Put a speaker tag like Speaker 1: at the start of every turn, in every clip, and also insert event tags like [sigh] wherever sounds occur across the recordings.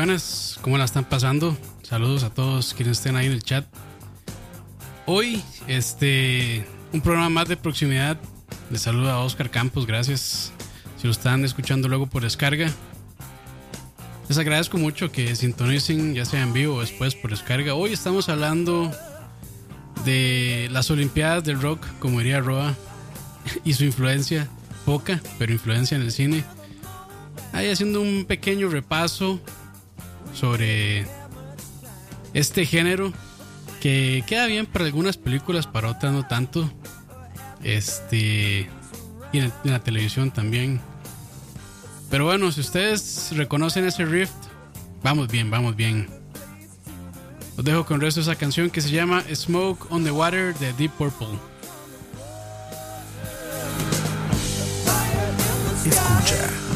Speaker 1: Buenas. ¿Cómo la están pasando? Saludos a todos quienes estén ahí en el chat. Hoy, este, un programa más de proximidad. Les saluda a Oscar Campos, gracias. Si lo están escuchando luego por descarga. Les agradezco mucho que sintonicen, ya sea en vivo o después por descarga. Hoy estamos hablando de las Olimpiadas del Rock, como diría Roa, [laughs] y su influencia, poca, pero influencia en el cine ahí haciendo un pequeño repaso sobre este género que queda bien para algunas películas, para otras no tanto. Este y en, la televisión también. Pero bueno, si ustedes reconocen ese riff, vamos bien, vamos bien. Os dejo con el resto de esa canción que se llama Smoke on the Water de Deep Purple.
Speaker 2: Escucha.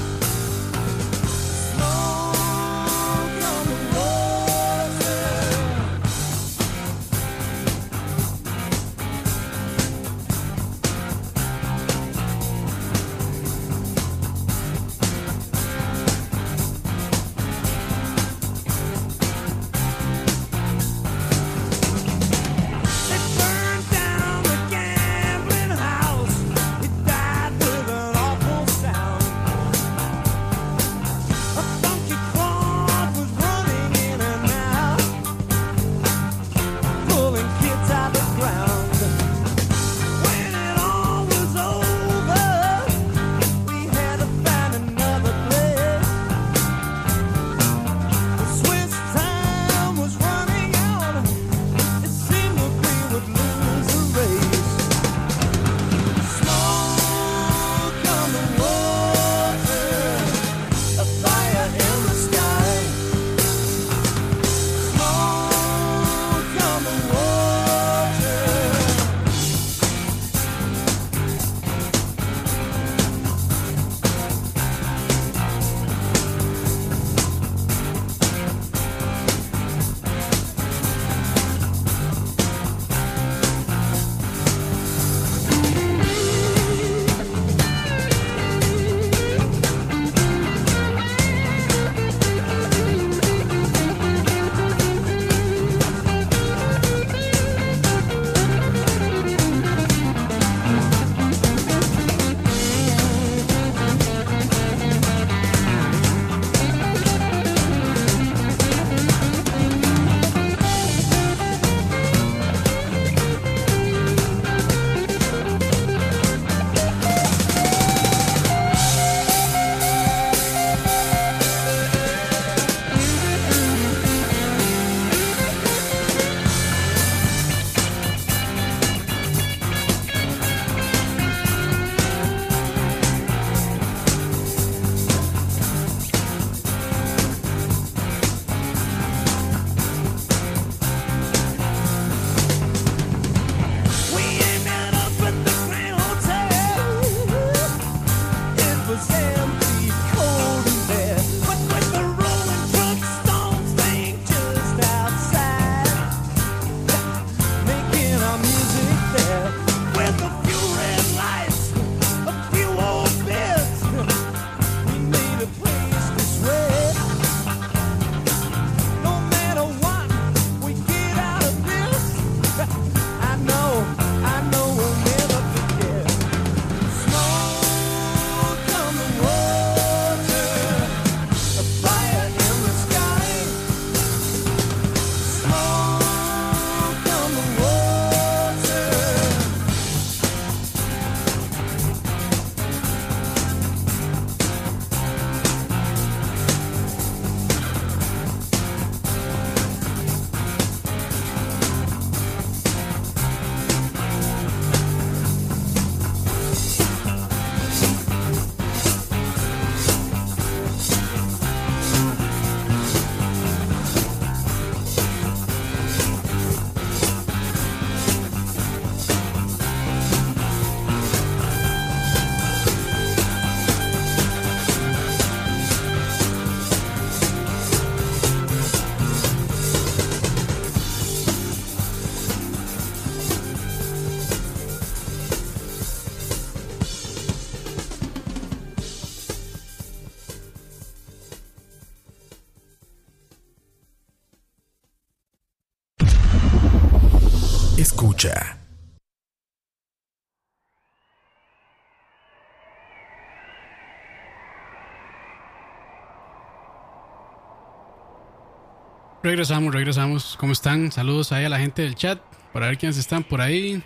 Speaker 1: Regresamos, regresamos. ¿Cómo están? Saludos ahí a la gente del chat. Para ver quiénes están por ahí.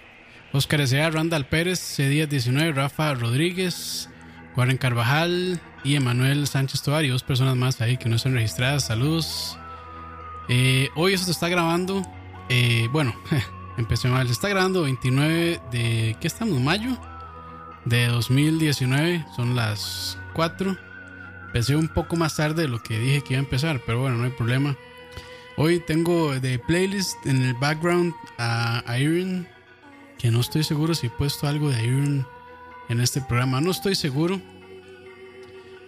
Speaker 1: Oscar S.A., Randall Pérez, C1019, Rafa Rodríguez, Warren Carvajal y Emanuel Sánchez Tovar y dos personas más ahí que no están registradas. Saludos. Eh, hoy eso se está grabando. eh, bueno, [laughs] empecé mal. Se está grabando 29 de. ¿Qué estamos? ¿Mayo? De 2019. Son las 4. Empecé un poco más tarde de lo que dije que iba a empezar, pero bueno, no hay problema. Hoy tengo de playlist en el background a Iron, que no estoy seguro si he puesto algo de Iron en este programa. No estoy seguro.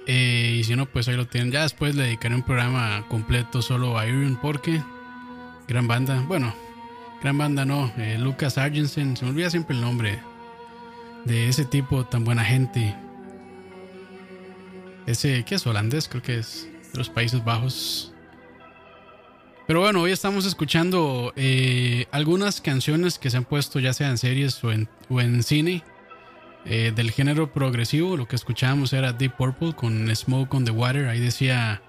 Speaker 1: Eh, y si no, pues ahí lo tienen. Ya después le dedicaré un programa completo solo a Iron porque gran banda. Bueno, gran banda no. eh, Lucas Argensen. Se me olvida siempre el nombre de ese tipo tan buena gente. Ese, ¿qué es? Holandés, creo que es. De los Países Bajos. Pero bueno, hoy estamos escuchando eh, algunas canciones que se han puesto ya sea en series o en, cine eh, del género progresivo. Lo que escuchábamos era Deep Purple con Smoke on the Water. Ahí decía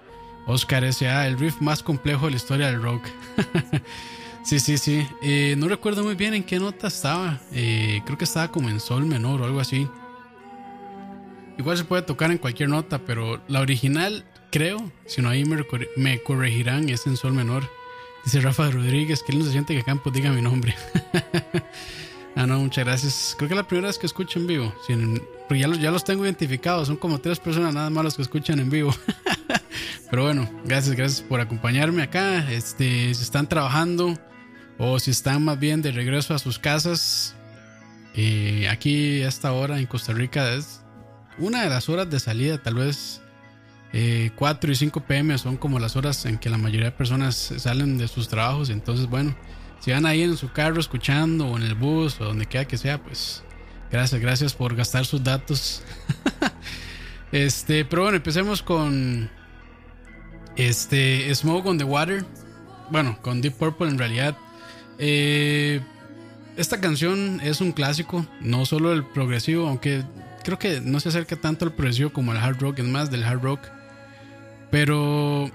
Speaker 1: Oscar S.A., el riff más complejo de la historia del rock. [laughs] sí, sí, sí. Eh, no recuerdo muy bien en qué nota estaba. Creo que estaba como en sol menor o algo así. Igual se puede tocar en cualquier nota, pero la original, creo, si no ahí me, me corregirán, es en sol menor. Dice Rafa Rodríguez que él no se siente que Campos diga mi nombre. [laughs] ah, no, muchas gracias. Creo que es la primera vez que escucho en vivo. Sin- ya los, ya los tengo identificados. Son como tres personas nada más los que escuchan en vivo. [laughs] Pero bueno, gracias, gracias por acompañarme acá. Este, si están trabajando o si están más bien de regreso a sus casas, eh, aquí a esta hora en Costa Rica es una de las horas de salida, tal vez eh, 4 y 5 pm son como las horas en que la mayoría de personas salen de sus trabajos. Entonces, bueno, si van ahí en su carro escuchando o en el bus o donde quiera que sea, pues gracias, gracias por gastar sus datos. [laughs] este, pero bueno, empecemos con este Smoke on the Water. Bueno, con Deep Purple en realidad. Eh, esta canción es un clásico, no solo el progresivo, aunque creo que no se acerca tanto al progresivo como al hard rock, es más del hard rock. Pero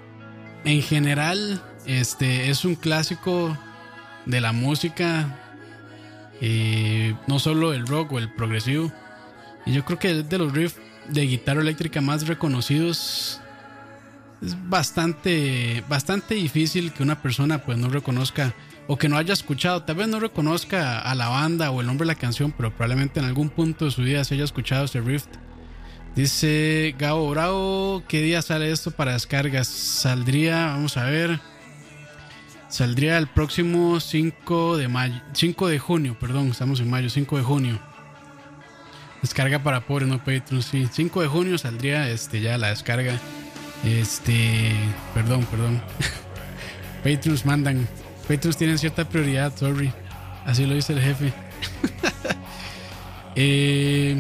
Speaker 1: en general, este es un clásico de la música, no solo el rock o el progresivo. Y yo creo que es de los riffs de guitarra eléctrica más reconocidos. Es bastante, bastante difícil que una persona pues no reconozca o que no haya escuchado, tal vez no reconozca a la banda o el nombre de la canción, pero probablemente en algún punto de su vida se haya escuchado ese riff. Dice Gabo Bravo, ¿qué día sale esto para descargas? Saldría, vamos a ver, saldría el próximo 5 de mayo, 5 de junio, perdón, estamos en mayo, 5 de junio. Descarga para pobres, no Patreon, sí. 5 de junio saldría este ya la descarga. Este, perdón, perdón. [laughs] Patreons mandan. Patreons tienen cierta prioridad, sorry. Así lo dice el jefe. [laughs] Eh,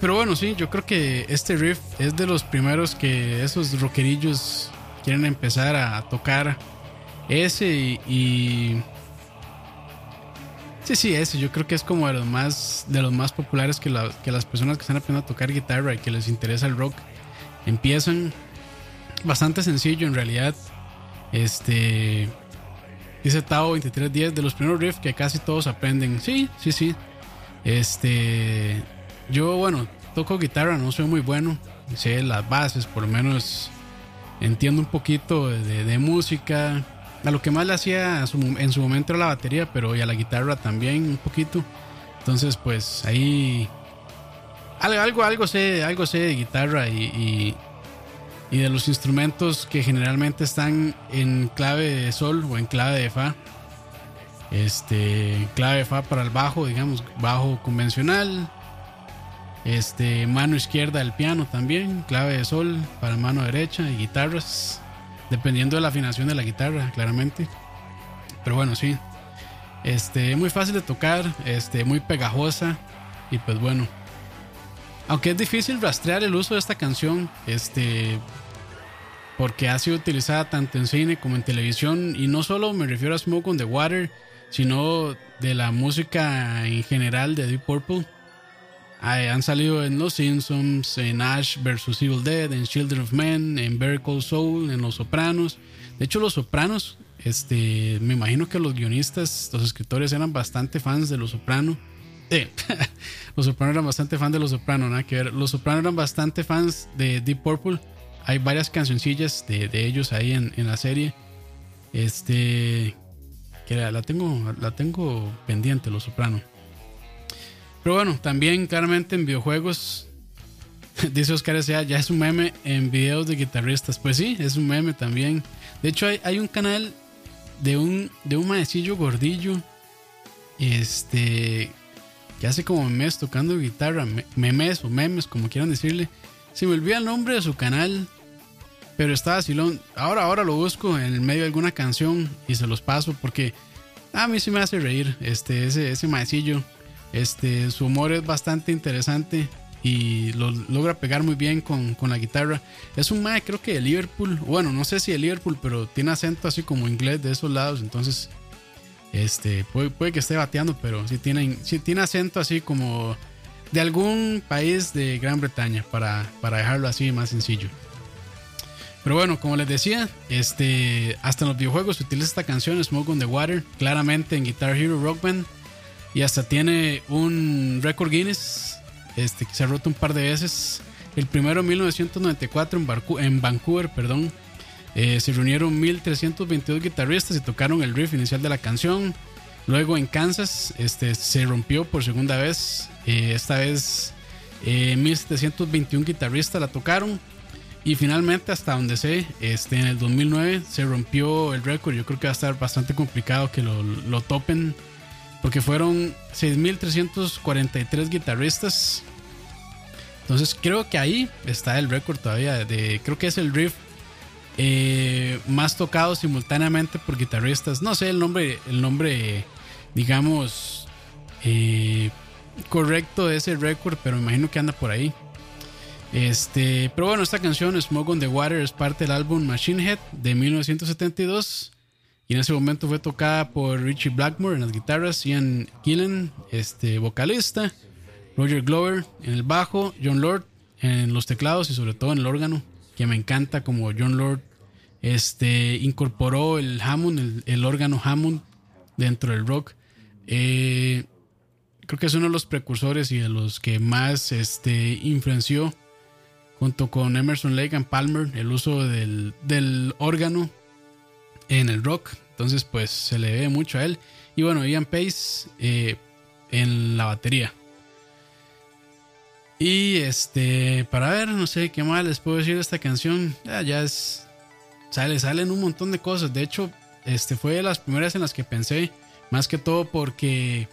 Speaker 1: pero bueno, sí, yo creo que este riff es de los primeros que esos rockerillos quieren empezar a tocar. Ese y, Sí, sí, ese. Yo creo que es como de los más, de los más populares que, que las personas que están aprendiendo a tocar guitarra y que les interesa el rock empiezan. Bastante sencillo en realidad. Este. Dice Tao 2310 de los primeros riffs que casi todos aprenden. Sí, sí, sí. Este. Yo, bueno, toco guitarra, no soy muy bueno. Sé las bases, por lo menos entiendo un poquito de, de música. A lo que más le hacía en su momento era la batería, pero y a la guitarra también un poquito. Entonces, pues ahí. Algo, algo, algo sé, algo sé de guitarra y, y, y de los instrumentos que generalmente están en clave de sol o en clave de fa. Este, clave de fa para el bajo, digamos, bajo convencional. Este, mano izquierda del piano también, clave de sol para mano derecha y guitarras, dependiendo de la afinación de la guitarra, claramente. Pero bueno, sí. Este, muy fácil de tocar, este, muy pegajosa y pues bueno. Aunque es difícil rastrear el uso de esta canción, este, porque ha sido utilizada tanto en cine como en televisión y no solo me refiero a Smoke on the Water, sino de la música en general de Deep Purple. Han salido en Los Simpsons, en Ash vs Evil Dead, en Children of Men, en Better Call Soul, en Los Sopranos. De hecho, Los Sopranos, este, me imagino que los guionistas, los escritores eran bastante fans de Los Sopranos. Eh, [laughs] los Sopranos eran bastante fans de Los Sopranos, nada que ver. Los Sopranos eran bastante fans de Deep Purple. Hay varias cancioncillas de, ellos ahí en, la serie. Este, que la tengo, la tengo pendiente, Los Sopranos. Pero bueno, también claramente en videojuegos, [laughs] dice Oscar S.A., ya es un meme en videos de guitarristas. Pues sí, es un meme también. De hecho, hay, hay un canal de un, de un maecillo gordillo, este, que hace como memes tocando guitarra, me- memes o memes, como quieran decirle. Se me olvida el nombre de su canal, pero está vacilón. Ahora, ahora lo busco en el medio de alguna canción y se los paso porque a mí sí me hace reír este, ese, ese maecillo. Este, su humor es bastante interesante y lo logra pegar muy bien con, la guitarra. Es un mae, creo que de Liverpool. Bueno, no sé si de Liverpool, pero tiene acento así como inglés de esos lados. Entonces, este, puede, que esté bateando, pero sí tiene, sí tiene acento así como de algún país de Gran Bretaña, para, para dejarlo así más sencillo. Pero bueno, como les decía, este, hasta en los videojuegos se utiliza esta canción, Smoke on the Water, claramente en Guitar Hero Rock Band. Y hasta tiene un récord Guinness este, que se ha roto un par de veces. El primero en 1994 en, Barcu- en Vancouver, perdón. Eh, se reunieron 1322 guitarristas y tocaron el riff inicial de la canción. Luego en Kansas este, se rompió por segunda vez. Eh, esta vez eh, 1721 guitarristas la tocaron. Y finalmente, hasta donde sé, este, en el 2009 se rompió el récord. Yo creo que va a estar bastante complicado que lo, lo topen. Porque fueron 6.343 guitarristas. Entonces creo que ahí está el récord todavía. De, creo que es el riff eh, más tocado simultáneamente por guitarristas. No sé el nombre, el nombre, digamos, eh, correcto de ese récord, pero me imagino que anda por ahí. Este, pero bueno, esta canción Smoke on the Water es parte del álbum Machine Head de 1972 y en ese momento fue tocada por Richie Blackmore en las guitarras, Ian Gillen, este vocalista, Roger Glover en el bajo, John Lord en los teclados y sobre todo en el órgano, que me encanta como John Lord este incorporó el Hammond, el, órgano Hammond dentro del rock. Eh, creo que es uno de los precursores y de los que más este, influenció junto con Emerson Lake and Palmer el uso del, del órgano en el rock. Entonces, pues se le debe mucho a él. Y bueno, Ian Pace eh, en la batería. Y este, para ver, no sé qué más les puedo decir de esta canción. Ya, ya es. Sale, salen un montón de cosas. De hecho, este fue de las primeras en las que pensé. Más que todo porque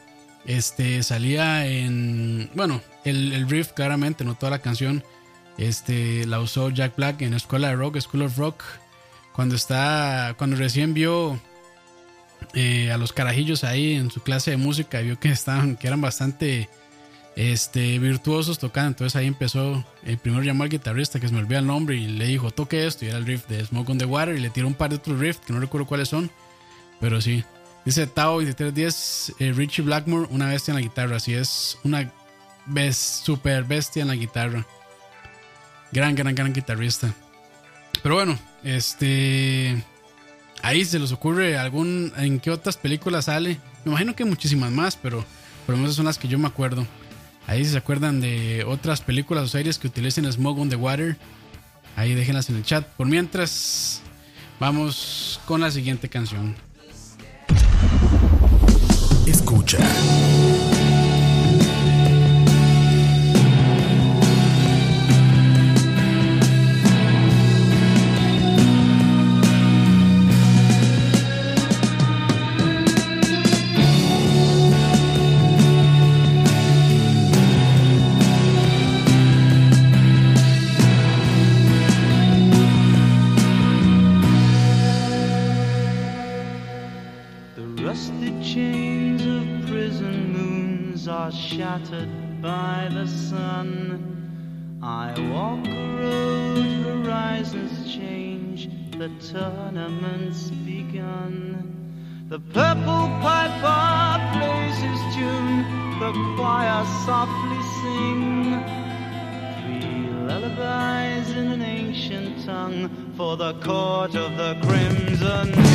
Speaker 1: este salía en. Bueno, el, el riff, claramente, no toda la canción. Este la usó Jack Black en Escuela de Rock, School of Rock. Cuando está. Cuando recién vio eh, a los carajillos ahí en su clase de música, vio que estaban, que eran bastante este, virtuosos tocando. Entonces ahí empezó. El primero llamó al guitarrista que se me olvida el nombre y le dijo: toque esto. Y era el riff de Smoke on the Water. Y le tiró un par de otros riffs que no recuerdo cuáles son. Pero sí. Dice Tao 2310, eh, Richie Blackmore, una bestia en la guitarra. Así es, una bes super bestia en la guitarra. Gran, gran, gran guitarrista. Pero bueno, este. Ahí se les ocurre algún. ¿En qué otras películas sale? Me imagino que muchísimas más, pero por lo menos son las que yo me acuerdo. Ahí si se acuerdan de otras películas o series que utilicen Smoke on the Water. Ahí déjenlas en el chat. Por mientras, vamos con la siguiente canción.
Speaker 2: Escucha.
Speaker 3: The sun. I walk a road, horizons change, the tournament's begun. The purple piper plays his tune, the choir softly sing. Three lullabies in an ancient ancient tongue for the court of the crimson.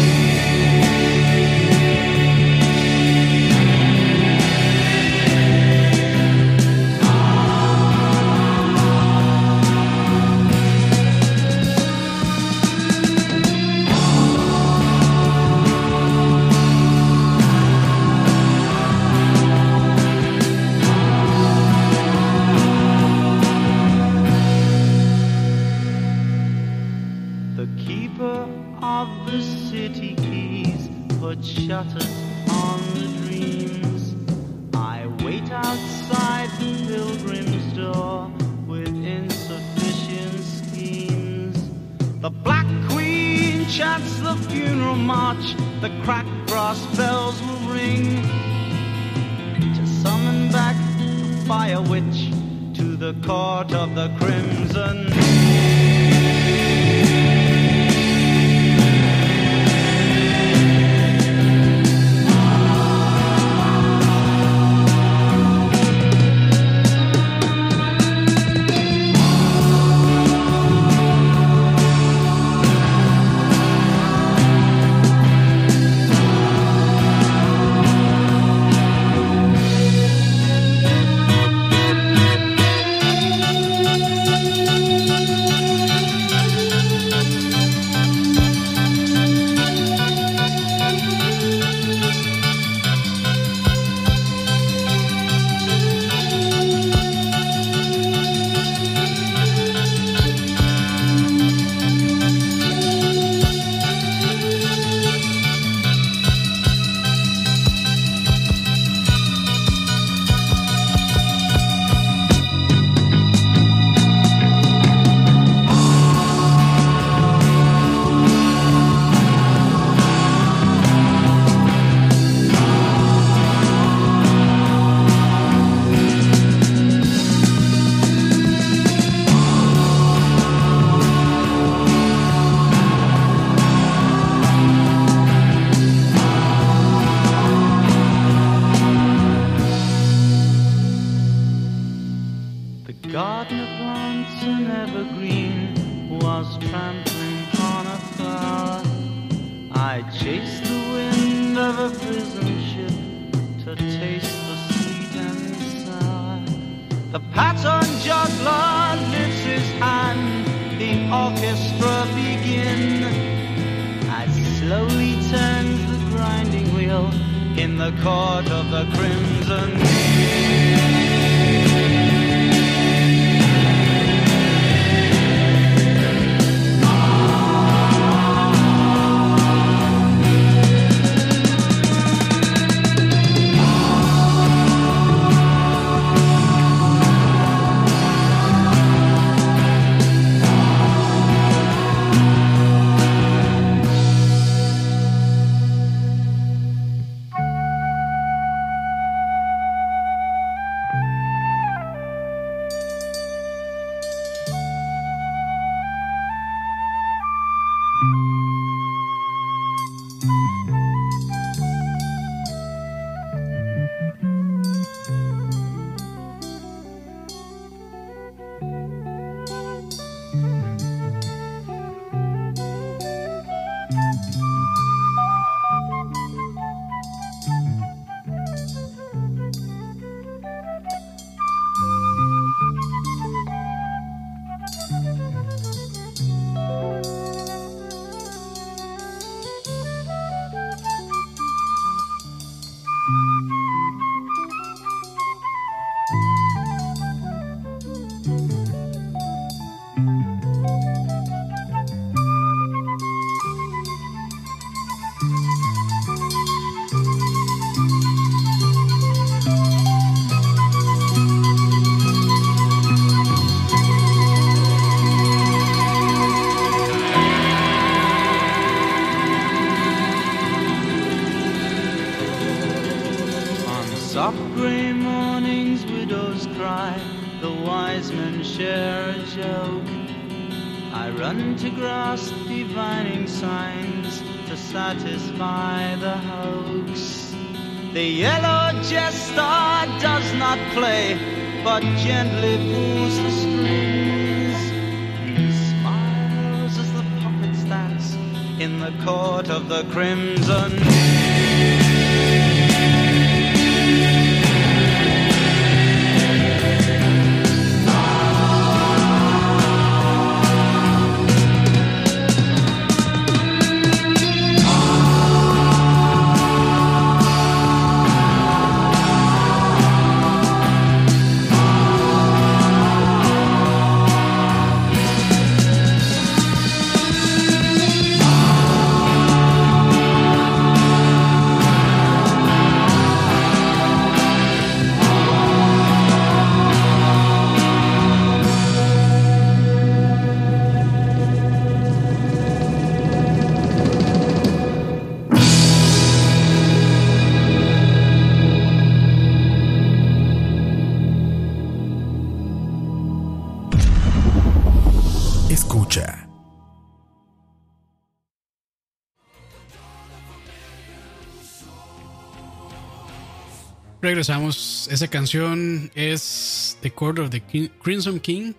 Speaker 1: Regresamos. Esa canción es The Court of the Crimson King.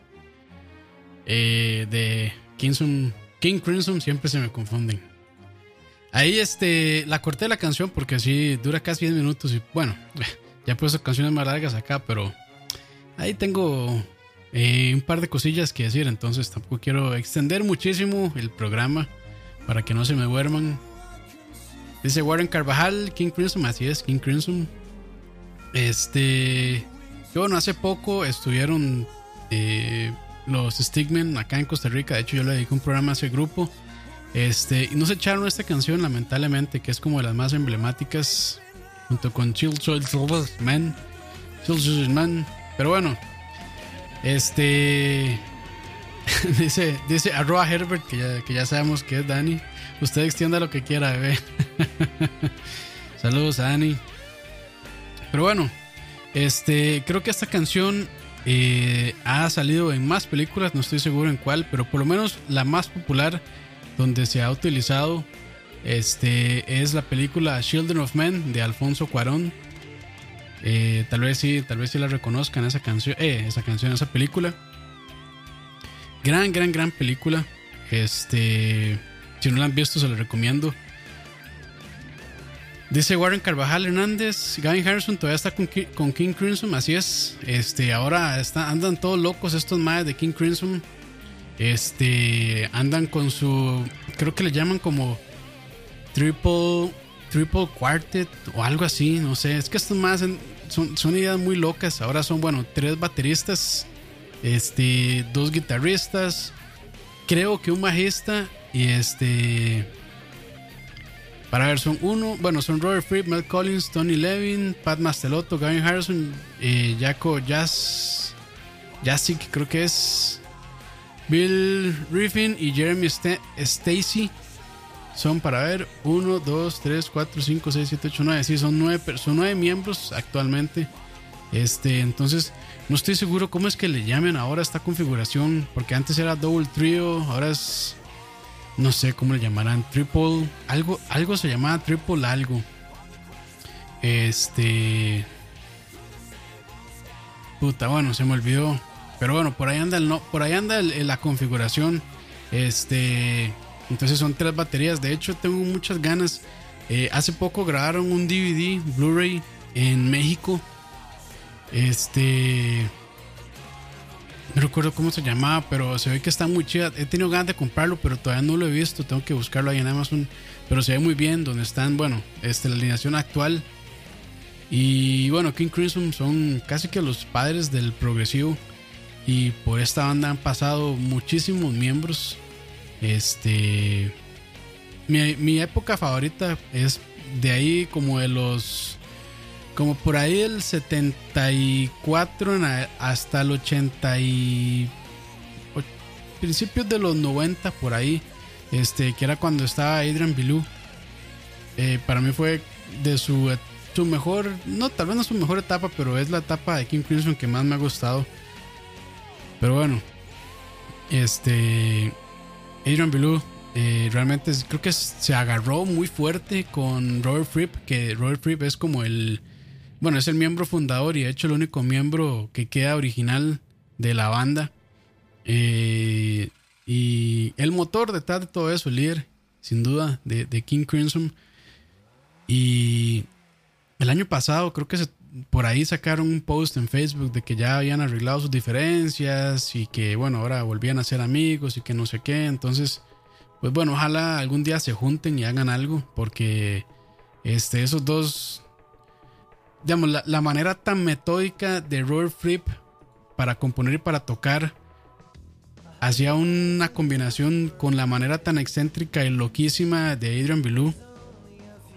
Speaker 1: eh, de Crimson, King Crimson, siempre se me confunden. Ahí este, la corté la canción porque así dura casi 10 minutos. Y bueno, [laughs] ya he puesto canciones más largas acá, pero ahí tengo eh, un par de cosillas que decir. Entonces tampoco quiero extender muchísimo el programa para que no se me duerman. Dice Warren Carvajal, King Crimson, así es, King Crimson. Este. Bueno, hace poco estuvieron eh, los Stigmen acá en Costa Rica. De hecho, yo le dediqué un programa a ese grupo. Este, y nos echaron esta canción, lamentablemente, que es como de las más emblemáticas. Junto con Chill Chill Man. Chill Man. Pero bueno. Este. [laughs] dice, dice arroba Herbert, que ya, que ya sabemos que es Dani. Usted extienda lo que quiera, bebé. [laughs] Saludos a Dani. Pero bueno, este, creo que esta canción eh, ha salido en más películas, no estoy seguro en cuál, pero por lo menos la más popular donde se ha utilizado este, es la película Children of Men de Alfonso Cuarón. Eh, tal vez sí, tal vez sí la reconozcan esa canción, eh, esa canción, esa película. Gran, gran, gran película. Este, si no la han visto, se la recomiendo. Dice Warren Carvajal Hernández, Gavin Harrison todavía está con, Ki- con King Crimson, así es. Este, ahora está, andan todos locos estos madres de King Crimson. Este, andan con su, creo que le llaman como triple, triple quartet o algo así, no sé. Es que estos más son, son ideas muy locas. Ahora son, bueno, tres bateristas, este, dos guitarristas, creo que un bajista y este. Para ver, son uno, bueno, son Robert Fripp, Mel Collins, Tony Levin, Pat Mastelotto, Gavin Harrison, eh, Jaco Jazz, Jassic, creo que es, Bill Griffin y Jeremy Sta- Stacy. Son para ver 1, 2, 3, 4, 5, 6, 7, 8, 9. Sí, son 9, per- son nueve miembros actualmente. Este, entonces, no estoy seguro cómo es que le llamen ahora esta configuración. Porque antes era Double Trio, ahora es no sé cómo le llamarán, triple, algo, algo se llamaba triple algo. Este, puta, bueno, se me olvidó. Pero bueno, por ahí anda el no, por ahí anda la configuración. Este, entonces son tres baterías. De hecho, tengo muchas ganas. Eh, hace poco grabaron un DVD, Blu-ray en México. Este, no recuerdo cómo se llamaba, pero se ve que está muy chida. He tenido ganas de comprarlo, pero todavía no lo he visto. Tengo que buscarlo ahí en Amazon. Pero se ve muy bien donde están, bueno, este, la alineación actual. Y bueno, King Crimson son casi que los padres del progresivo. Y por esta banda han pasado muchísimos miembros. Este. Mi, mi época favorita es de ahí como de los como por ahí el 74 en a- hasta el 80 y principios de los 90 por ahí este que era cuando estaba Adrian Bilou. Eh, para mí fue de su, su mejor no tal vez no su mejor etapa pero es la etapa de King Crimson que más me ha gustado. Pero bueno este Adrian Bilou eh, realmente creo que se agarró muy fuerte con Robert Fripp que Robert Fripp es como el bueno, es el miembro fundador y de hecho el único miembro que queda original de la banda. Eh, y el motor detrás de todo eso, el líder. sin duda, de, de King Crimson. Y el año pasado creo que se- por ahí sacaron un post en Facebook de que ya habían arreglado sus diferencias y que bueno, ahora volvían a ser amigos y que no sé qué. Entonces, pues bueno, ojalá algún día se junten y hagan algo porque este, esos dos, digamos, la, la manera tan metódica de Robert Fripp para componer y para tocar hacía una combinación con la manera tan excéntrica y loquísima de Adrian Belew.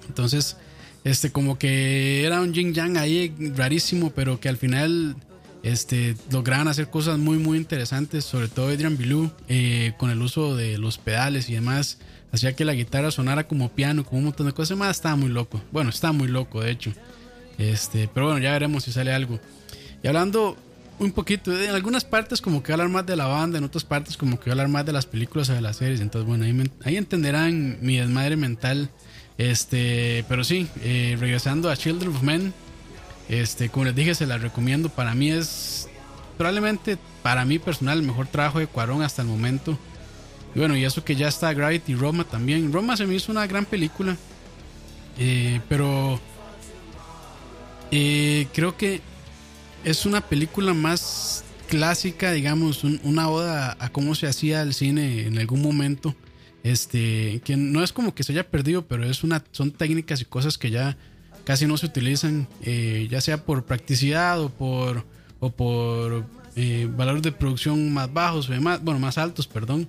Speaker 1: Entonces, este, como que era un yin yang ahí rarísimo, pero que al final este, lograban hacer cosas muy, muy interesantes. Sobre todo Adrian Belew, eh, con el uso de los pedales y demás, hacía que la guitarra sonara como piano, como un montón de cosas más. Estaba muy loco. Bueno, está muy loco, de hecho. Este, pero bueno, ya veremos si sale algo. Y hablando un poquito, en algunas partes como que voy a hablar más de la banda, en otras partes como que voy a hablar más de las películas o de las series. Entonces, bueno, ahí, ahí entenderán mi desmadre mental. Este, pero sí, eh, regresando a Children of Men, este, como les dije, se la recomiendo. Para mí es probablemente, para mí personal, el mejor trabajo de Cuarón hasta el momento. Y bueno, y eso que ya está Gravity Roma también. Roma se me hizo una gran película. Eh, pero eh, creo que es una película más clásica, digamos, un- una oda a cómo se hacía el cine en algún momento. Este, que no es como que se haya perdido, pero es una, son técnicas y cosas que ya casi no se utilizan, eh, ya sea por practicidad o por, o por eh, valores de producción más bajos o demás, bueno, más altos, perdón.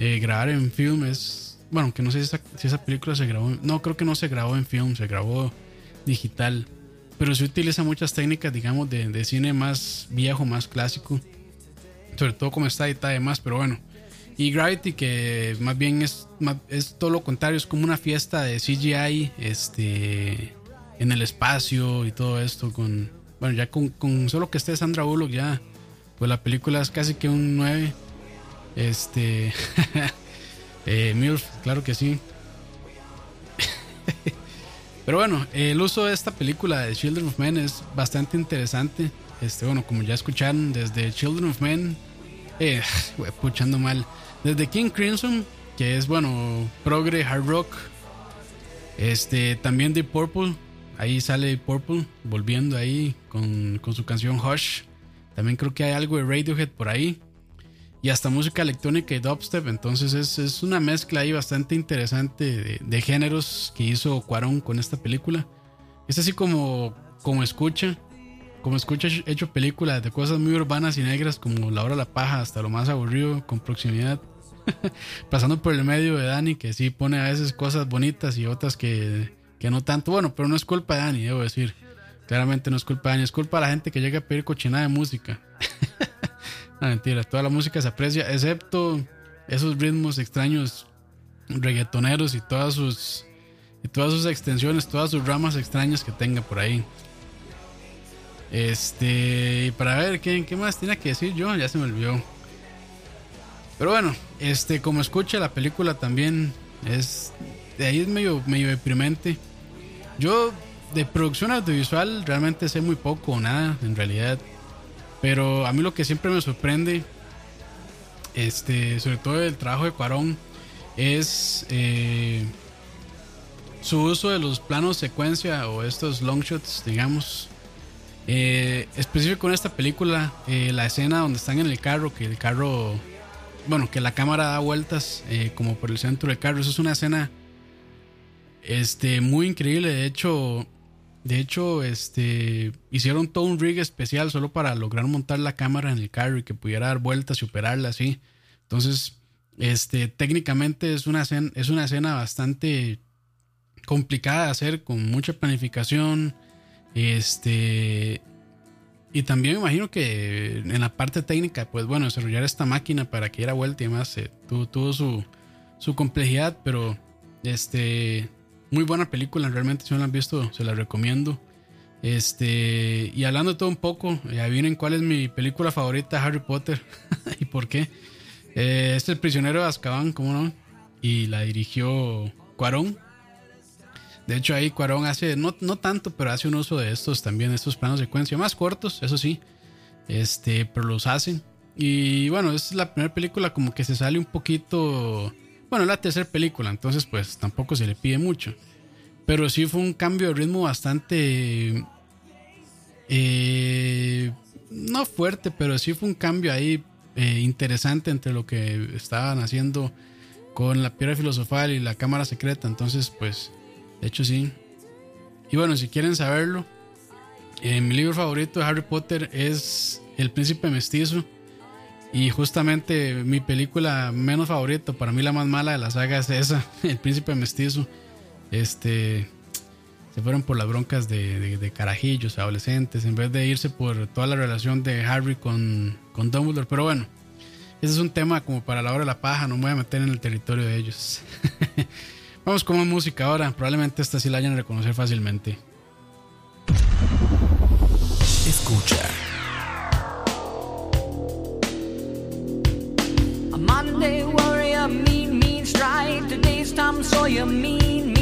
Speaker 1: Eh, grabar en film es, bueno, que no sé si esa, si esa película se grabó, no creo que no se grabó en film, se grabó digital, pero se utiliza muchas técnicas, digamos, de, de cine más viejo, más clásico, sobre todo como está editada y demás, pero bueno. Y Gravity, que más bien es, es todo lo contrario, es como una fiesta de CGI este, en el espacio y todo esto. con Bueno, ya con, con solo que esté Sandra Bullock, ya, pues la película es casi que un 9. Este. [laughs] eh, claro que sí. Pero bueno, el uso de esta película de Children of Men es bastante interesante. Este, bueno, como ya escucharon, desde Children of Men, eh, puchando mal. Desde King Crimson, que es bueno, progre hard rock. Este, también Deep Purple, ahí sale Purple, volviendo ahí con, con su canción Hush. También creo que hay algo de Radiohead por ahí. Y hasta música electrónica y dubstep. Entonces es, es una mezcla ahí bastante interesante de, géneros que hizo Cuarón con esta película. Es así como, como escucha. Como escucha hecho películas de cosas muy urbanas y negras como La Hora de la Paja hasta lo más aburrido con proximidad. [laughs] Pasando por el medio de Dani que sí pone a veces cosas bonitas y otras que, que no tanto. Bueno, pero no es culpa de Dani, debo decir. Claramente no es culpa de Dani, es culpa de la gente que llega a pedir cochinada de música. [laughs] No, mentira, toda la música se aprecia, excepto esos ritmos extraños reggaetoneros y todas sus y todas sus extensiones, todas sus ramas extrañas que tenga por ahí. Este, y para ver ¿qué, qué más tiene que decir yo, ya se me olvidó. Pero bueno, este, como escucha la película también es de ahí es medio medio deprimente. Yo de producción audiovisual realmente sé muy poco o nada, en realidad. Pero a mí lo que siempre me sorprende, este, sobre todo el trabajo de Cuarón, es eh, su uso de los planos secuencia o estos long shots, digamos. Eh, específico en esta película, eh, la escena donde están en el carro, que el carro, bueno, que la cámara da vueltas como por el centro del carro. Eso es una escena, este, muy increíble. De hecho, de hecho, este, hicieron todo un rig especial solo para lograr montar la cámara en el carro y que pudiera dar vueltas y operarla así. Entonces, este, técnicamente es una escena, es una escena bastante complicada de hacer, con mucha planificación. Este, y también me imagino que en la parte técnica, pues bueno, desarrollar esta máquina para que diera vuelta y demás, eh, tuvo, tuvo su, su complejidad, pero este, muy buena película, realmente si no la han visto, se la recomiendo. Este, y hablando todo un poco, ya vienen cuál es mi película favorita Harry Potter [laughs] y por qué. Eh, es El prisionero de Azkaban, ¿cómo no? Y la dirigió Cuarón. De hecho, ahí Cuarón hace, no, no tanto, pero hace un uso de estos también, estos planos de secuencia, más cortos, eso sí, este, pero los hacen. Y bueno, es la primera película como que se sale un poquito Bueno, la tercera película, entonces pues tampoco se le pide mucho. Pero sí fue un cambio de ritmo bastante... eh, no fuerte, pero sí fue un cambio ahí eh, interesante entre lo que estaban haciendo con la piedra filosofal y la cámara secreta. Entonces, pues, de hecho sí. Y bueno, si quieren saberlo, eh, mi libro favorito de Harry Potter es El Príncipe Mestizo. Y justamente mi película menos favorita, para mí la más mala de la saga es esa, [laughs] El Príncipe Mestizo. Este, se fueron por las broncas de, de- carajillos, adolescentes, en vez de irse por toda la relación de Harry con, con Dumbledore. Pero bueno, ese es un tema como para la hora de la paja, no me voy a meter en el territorio de ellos. [laughs] Vamos con más música ahora, probablemente esta sí la hayan a reconocer fácilmente.
Speaker 2: Escucha.
Speaker 4: Monday warrior, mean, mean stride. Today's Tom Sawyer, mean, mean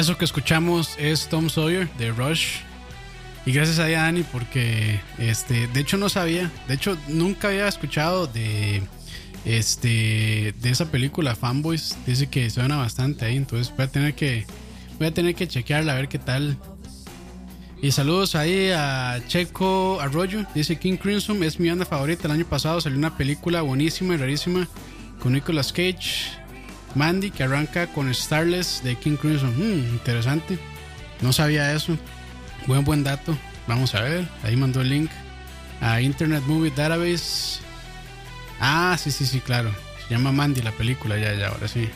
Speaker 1: Eso que escuchamos es Tom Sawyer de Rush. Y gracias a Dani porque este, de hecho no sabía, de hecho nunca había escuchado de este de esa película Fanboys. Dice que suena bastante ahí, entonces voy a tener que voy a tener que chequearla a ver qué tal. Y saludos ahí a Checo Arroyo. Dice King Crimson es mi banda favorita. El año pasado salió una película buenísima y rarísima con Nicolas Cage, Mandy, que arranca con Starless de King Crimson. Mm, interesante. No sabía eso. Buen, buen dato. Vamos a ver. Ahí mandó el link a Internet Movie Database. Ah, sí, sí, sí, claro. Se llama Mandy la película, ya, ya, ahora sí.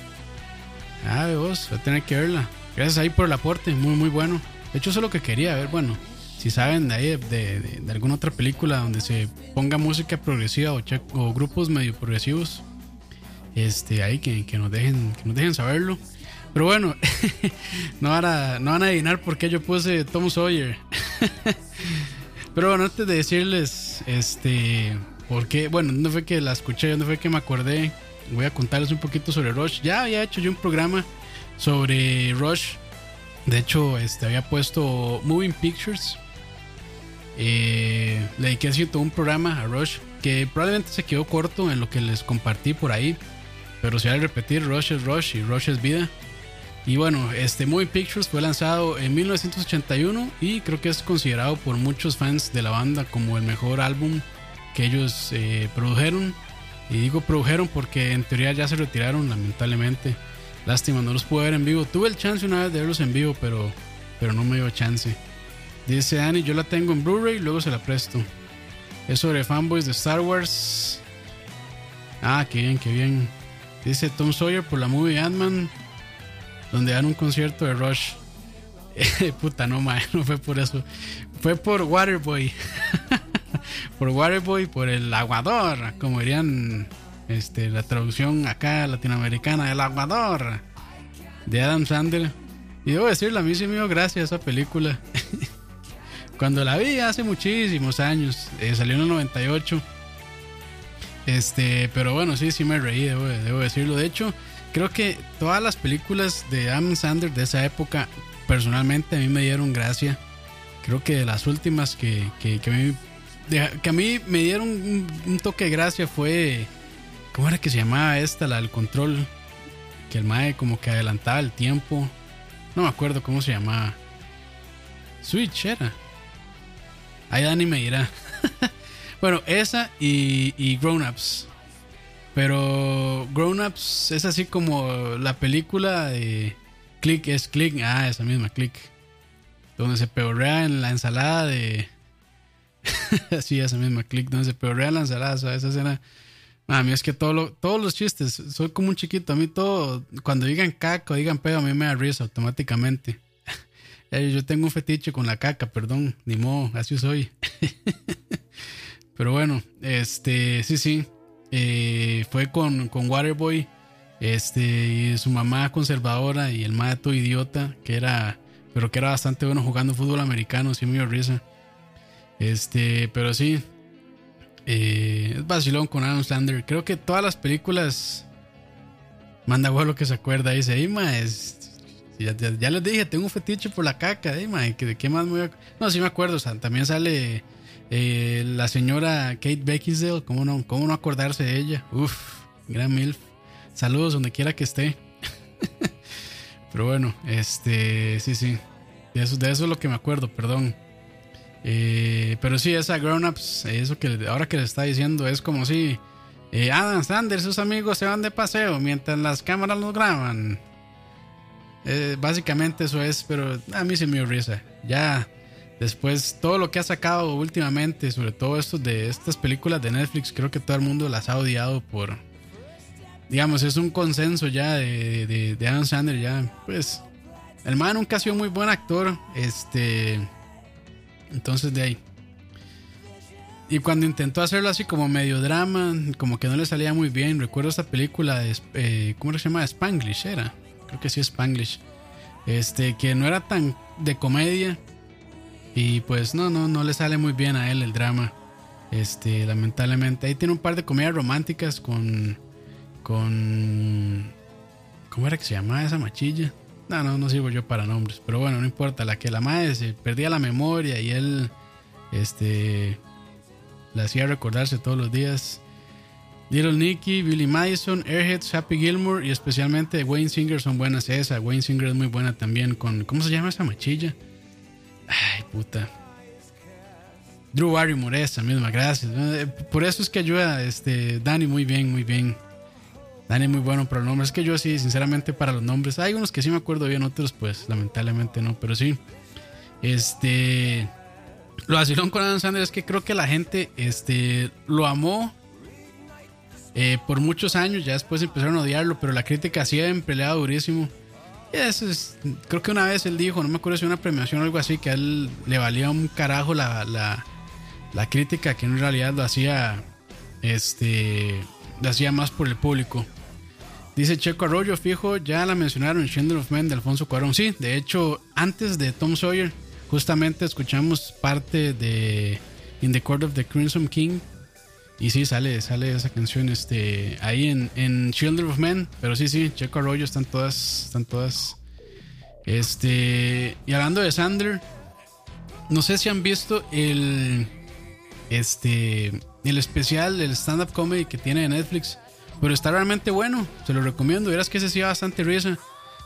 Speaker 1: Ah, vos, voy a tener que verla. Gracias ahí por el aporte, muy, muy bueno. De hecho, eso es lo que quería ver. Bueno, si saben de ahí de, de- de alguna otra película donde se ponga música progresiva o, o grupos medio progresivos, este, ahí que, que nos dejen, que nos dejen saberlo. Pero bueno, [laughs] no, van a, no van a adivinar por qué yo puse Tom Sawyer. [laughs] Pero bueno, antes de decirles, este, por qué, bueno, no fue que la escuché, no fue que me acordé, voy a contarles un poquito sobre Rush. Ya había hecho yo un programa sobre Rush. De hecho, este, había puesto Moving Pictures. Eh, le dediqué un programa a Rush que probablemente se quedó corto en lo que les compartí por ahí. Pero si hay que repetir, Rush es Rush y Rush es vida. Y bueno, este Moving Pictures fue lanzado en 1981 y creo que es considerado por muchos fans de la banda como el mejor álbum que ellos eh, produjeron. Y digo produjeron porque en teoría ya se retiraron, lamentablemente. Lástima, no los pude ver en vivo. Tuve el chance una vez de verlos en vivo, pero, pero no me dio chance. Dice Dani, yo la tengo en Blu-ray, luego se la presto. Es sobre fanboys de Star Wars. Ah, qué bien, qué bien. Dice Tom Sawyer por la movie Ant-Man, donde dan un concierto de Rush. [laughs] Puta, no, mae, [laughs] no fue por eso. Fue por Waterboy. [laughs] por Waterboy, por el aguador, como dirían este, la traducción acá latinoamericana, el aguador de Adam Sandler. Y debo decirle, a mí sí me dio gracia esa película. Cuando la vi hace muchísimos años, eh, salió en el 98. Este, pero bueno, sí, sí me reí, debo, debo decirlo. De hecho, creo que todas las películas de Adam Sandler de esa época, personalmente a mí me dieron gracia. Creo que de las últimas que, que, que, a mí, me dieron un, un toque de gracia fue. ¿Cómo era que se llamaba esta, la del control? Que el Mae como que adelantaba el tiempo. No me acuerdo cómo se llamaba. Switch era. Ahí Dani me dirá. [laughs] bueno, esa y, y Grown Ups. Pero Grown Ups es así como la película de Click es Click. Ah, esa misma Click. Donde se peorea en la ensalada de. [laughs] sí, esa misma Click. Donde se peorea en la ensalada. esa escena. A mí es que todos los chistes, soy como un chiquito. A mí todo, cuando digan caca o digan pedo, a mí me da risa automáticamente. [laughs] Eh, Yo tengo un fetiche con la caca, perdón, ni modo, así soy. [laughs] Pero bueno, este, sí, sí. eh, fue con, con Waterboy, este, y su mamá conservadora y el mato idiota, que era, pero que era bastante bueno jugando fútbol americano, sí me risa. Este, pero sí, eh, es vacilón con Adam Sandler. Creo que todas las películas manda lo que se acuerda. Dice, "Ey, ma, es- ya, ya- ya les dije, tengo un fetiche por la caca. ey, ma, ¿que ¿De qué más me voy a.? No, sí me acuerdo. también sale eh, la señora Kate Beckinsale. ¿Cómo no, ¿Cómo no acordarse de ella? Uf, gran MILF. Saludos donde quiera que esté. [laughs] Pero bueno, este, sí, sí. De eso, de eso es lo que me acuerdo, perdón. Eh, pero sí, esa Grown Ups, eso que ahora que le está diciendo es como si eh, Adam Sanders sus amigos se van de paseo mientras las cámaras los graban. Básicamente eso es, pero a mí se me dio risa. Ya después, todo lo que ha sacado últimamente, sobre todo esto de estas películas de Netflix, creo que todo el mundo las ha odiado por. Digamos, es un consenso ya de, de, de Adam Sandler, ya. Pues, el man nunca ha sido muy buen actor. Este. Entonces, de ahí. Y cuando intentó hacerlo así como medio drama, como que no le salía muy bien. Recuerdo esta película de. eh, ¿Cómo se llama? Spanglish era. Creo que sí, Spanglish. Este, que no era tan de comedia. Y pues no, no, no le sale muy bien a él el drama. Este, lamentablemente. Ahí tiene un par de comedias románticas con. con. ¿Cómo era que se llamaba esa machilla? No, no, no sirvo yo para nombres. Pero bueno, no importa. La que la madre se perdía la memoria y él. Este. La hacía recordarse todos los días. Little Nicky, Billy Madison, Airheads, Happy Gilmore y especialmente Wayne Singer son buenas esa. Wayne Singer es muy buena también con... ¿Cómo se llama esa machilla? Ay, puta. Drew Barrymore, esa misma, gracias. Eh, Por eso es que ayuda este, Dani muy bien, muy bien. Dani muy bueno para los nombres. Es que yo sí, sinceramente, para los nombres. Hay unos que sí me acuerdo bien, otros pues lamentablemente no, pero sí. Este... Lo vacilón con Adam Sandler es que creo que la gente este, lo amó eh, por muchos años, ya después empezaron a odiarlo, pero la crítica siempre le dado durísimo. Creo que una vez él dijo, no me acuerdo si una premiación o algo así, que a él le valía un carajo la, la, la crítica, que en realidad lo hacía, este, lo hacía más por el público. Dice Checo Arroyo, fijo, ya la mencionaron, Schindler of Men de Alfonso Cuarón. Sí, de hecho, antes de Tom Sawyer, justamente escuchamos parte de In the Court of the Crimson King. Y sí, sale, sale esa canción este, ahí en, en Children of Men. Pero sí, sí, Checo Arroyo, están todas, están todas. Este, y hablando de Sander, no sé si han visto el, este, el especial, el stand-up comedy que tiene de Netflix. Pero está realmente bueno, se lo recomiendo. Verás que ese sí bastante risa.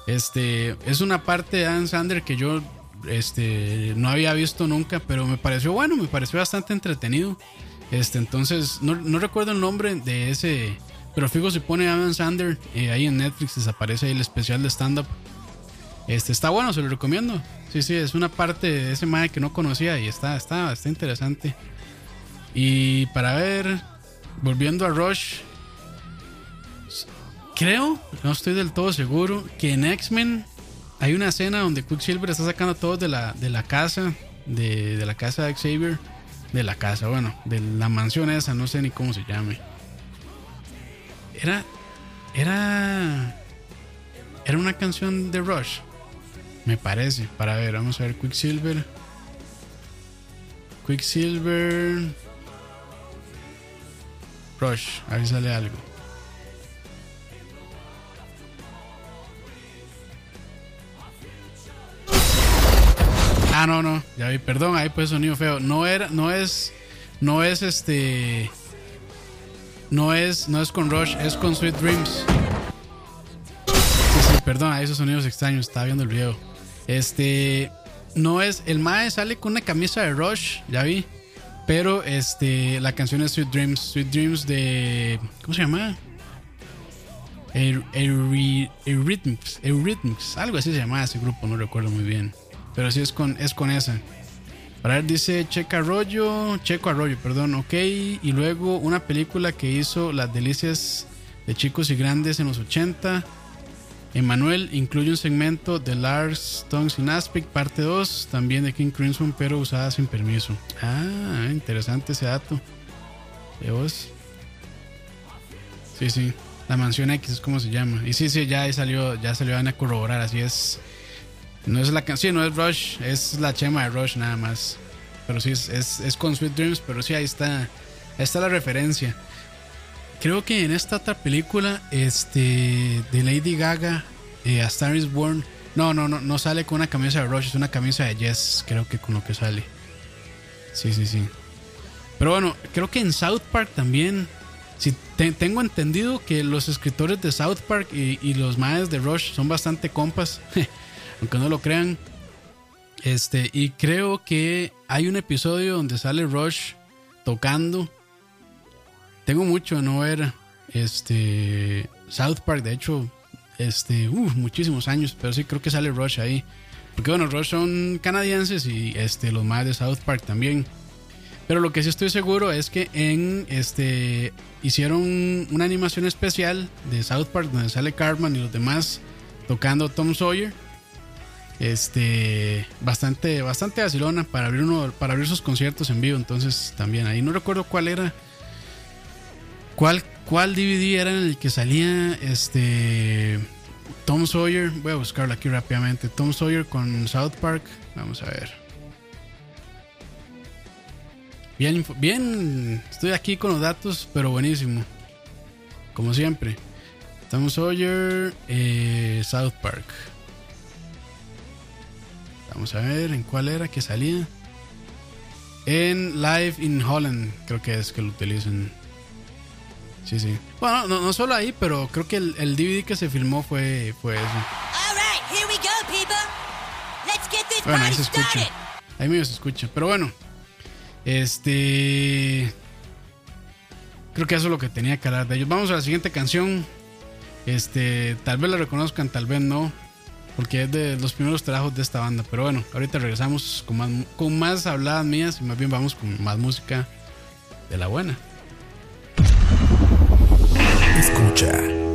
Speaker 1: Este, es una parte de Dan Sander que yo este, no había visto nunca, pero me pareció bueno, me pareció bastante entretenido. Este, entonces, no, no recuerdo el nombre de ese, pero fijo, si pone Adam Sander eh, ahí en Netflix, desaparece ahí el especial de stand-up. Este, está bueno, se lo recomiendo. Sí, sí, es una parte de ese mae que no conocía y está, está, está interesante. Y para ver, volviendo a Rush, creo, no estoy del todo seguro, que en X-Men hay una escena donde Quicksilver está sacando a todos de la, de la casa, de, de la casa de Xavier, de la casa, bueno, de la mansión esa, no sé ni cómo se llame. Era, era, era una canción de Rush, me parece. Para ver, vamos a ver Quicksilver. Quicksilver. Rush, ahí sale algo. Ah, no, no, ya vi, perdón, ahí pues sonido feo. No era, no es, no es este, no es, no es con Rush, es con Sweet Dreams. Sí, sí, perdón, ahí esos sonidos extraños, estaba viendo el video. Este, no es, el Mae sale con una camisa de Rush, ya vi. Pero este, la canción es Sweet Dreams, Sweet Dreams de, ¿cómo se llama? Er- Eury- Eurythmics, Eurythmics, algo así se llamaba ese grupo, no recuerdo muy bien. Pero sí es con, es con esa. Para ver, dice Checa Arroyo, Checo Arroyo, perdón, ok. Y luego una película que hizo Las Delicias de Chicos y Grandes en los 80. Emanuel incluye un segmento de Lars Tongues in Aspic, parte 2, también de King Crimson, pero usada sin permiso. Ah, interesante ese dato. ¿De vos? Sí, sí. La mansión X es como se llama. Y sí, sí, ya salió, ya salió a corroborar, así es. No es la canción, no es Rush, es la chema de Rush nada más. Pero sí, es, es, con Sweet Dreams, pero sí, ahí está, está la referencia. Creo que en esta otra película, este, de Lady Gaga, eh, A Star is Born, no, no, no, no sale con una camisa de Rush, es una camisa de Yes, creo que con lo que sale. Sí, sí, sí. Pero bueno, creo que en South Park también, si te- tengo entendido que los escritores de South Park y, y los maes de Rush son bastante compas, [laughs] aunque no lo crean. Este, y creo que hay un episodio donde sale Rush tocando. Tengo mucho de no ver este South Park, de hecho, este, muchísimos años, pero sí creo que sale Rush ahí. Porque bueno, Rush son canadienses y este los más de South Park también. Pero lo que sí estoy seguro es que en este hicieron una animación especial de South Park donde sale Cartman y los demás tocando Tom Sawyer. Este bastante bastante vacilona para abrir uno para abrir sus conciertos en vivo, entonces también ahí no recuerdo cuál era cuál cuál DVD era en el que salía este Tom Sawyer, voy a buscarlo aquí rápidamente. Tom Sawyer con South Park, vamos a ver. Bien, bien, estoy aquí con los datos, pero buenísimo. Como siempre. Tom Sawyer, eh, South Park. Vamos a ver en cuál era que salía. En Live in Holland, creo que es que lo utilizan. Sí, sí. Bueno, no, no solo ahí, pero creo que el, el DVD que se filmó fue, fue eso. Bueno, ahí se escucha. Ahí medio se escucha. Pero bueno. Este. Creo que eso es lo que tenía que hablar de ellos. Vamos a la siguiente canción. Este. Tal vez la reconozcan, tal vez no. Porque es de los primeros trabajos de esta banda. Pero bueno, ahorita regresamos con más, con más habladas mías. Y más bien vamos con más música de la buena.
Speaker 2: Escucha.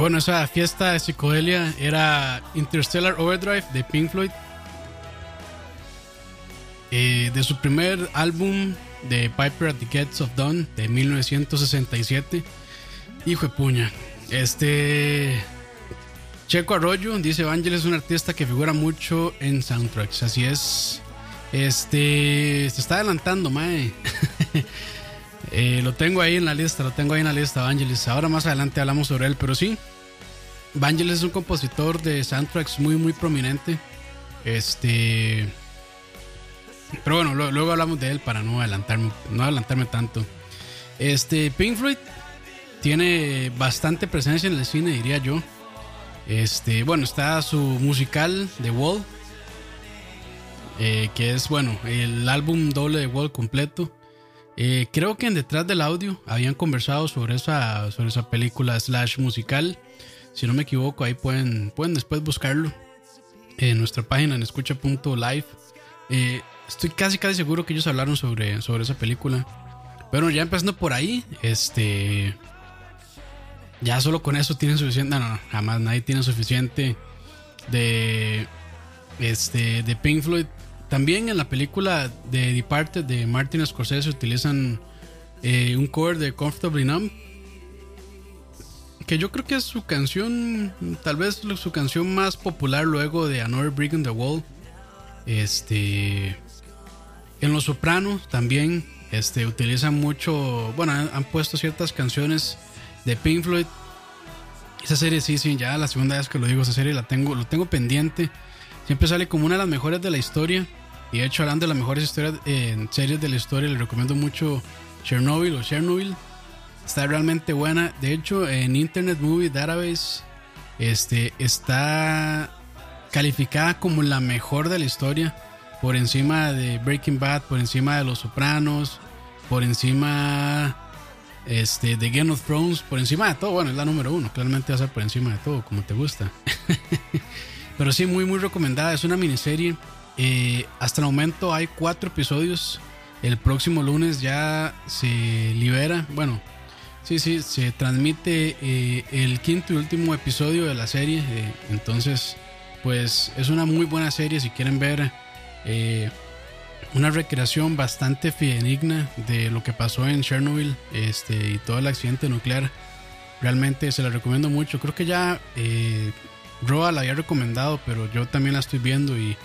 Speaker 1: Bueno, esa fiesta de psicodelia era Interstellar Overdrive de Pink Floyd. Eh, de su primer álbum de Piper at the Gates of Dawn de 1967. Hijo de puña. Este. Checo Arroyo dice: Evangelis es un artista que figura mucho en soundtracks. Así es. Este. Se está adelantando, mae. [laughs] Eh, lo tengo ahí en la lista, lo tengo ahí en la lista, Vangelis. Ahora más adelante hablamos sobre él, pero sí. Vangelis es un compositor de soundtracks muy, muy prominente. Este. Pero bueno, luego hablamos de él para no adelantarme, no adelantarme tanto. Este, Pink Floyd tiene bastante presencia en el cine, diría yo. Este, bueno, está su musical The Wall, eh, que es, bueno, el álbum doble de Wall completo. Eh, creo que en detrás del audio habían conversado sobre esa, sobre esa película slash musical. Si no me equivoco, ahí pueden, pueden después buscarlo en nuestra página en escucha.live. Eh, estoy casi casi seguro que ellos hablaron sobre, sobre esa película. Pero ya empezando por ahí, este. Ya solo con eso tienen suficiente. No, no, jamás nadie tiene suficiente de. Este. De Pink Floyd. También en la película de Departed de Martin Scorsese utilizan eh, un cover de Comfortably Numb. Que yo creo que es su canción. Tal vez su canción más popular luego de Another Brick in the Wall. Este. En Los Sopranos también este, utilizan mucho. Bueno, han, han puesto ciertas canciones de Pink Floyd. Esa serie, sí, sí, ya la segunda vez que lo digo, esa serie la tengo, lo tengo pendiente. Siempre sale como una de las mejores de la historia. Y de hecho, hablando de las mejores historias, eh, series de la historia, le recomiendo mucho Chernobyl o Chernobyl. Está realmente buena. De hecho, en Internet Movie Database este, está calificada como la mejor de la historia. Por encima de Breaking Bad, por encima de Los Sopranos, por encima este, de Game of Thrones, por encima de todo. Bueno, es la número uno. Claramente va a por encima de todo, como te gusta. [laughs] Pero sí, muy, muy recomendada. Es una miniserie. Eh, hasta el momento hay cuatro episodios. El próximo lunes ya se libera. Bueno, sí, sí, se transmite eh, el quinto y último episodio de la serie. eh, entonces, pues es una muy buena serie si quieren ver una recreación bastante fidedigna de lo que pasó en Chernobyl este, y todo el accidente nuclear. Realmente se la recomiendo mucho. Creo que ya eh, Roa la había recomendado, pero yo también la estoy viendo y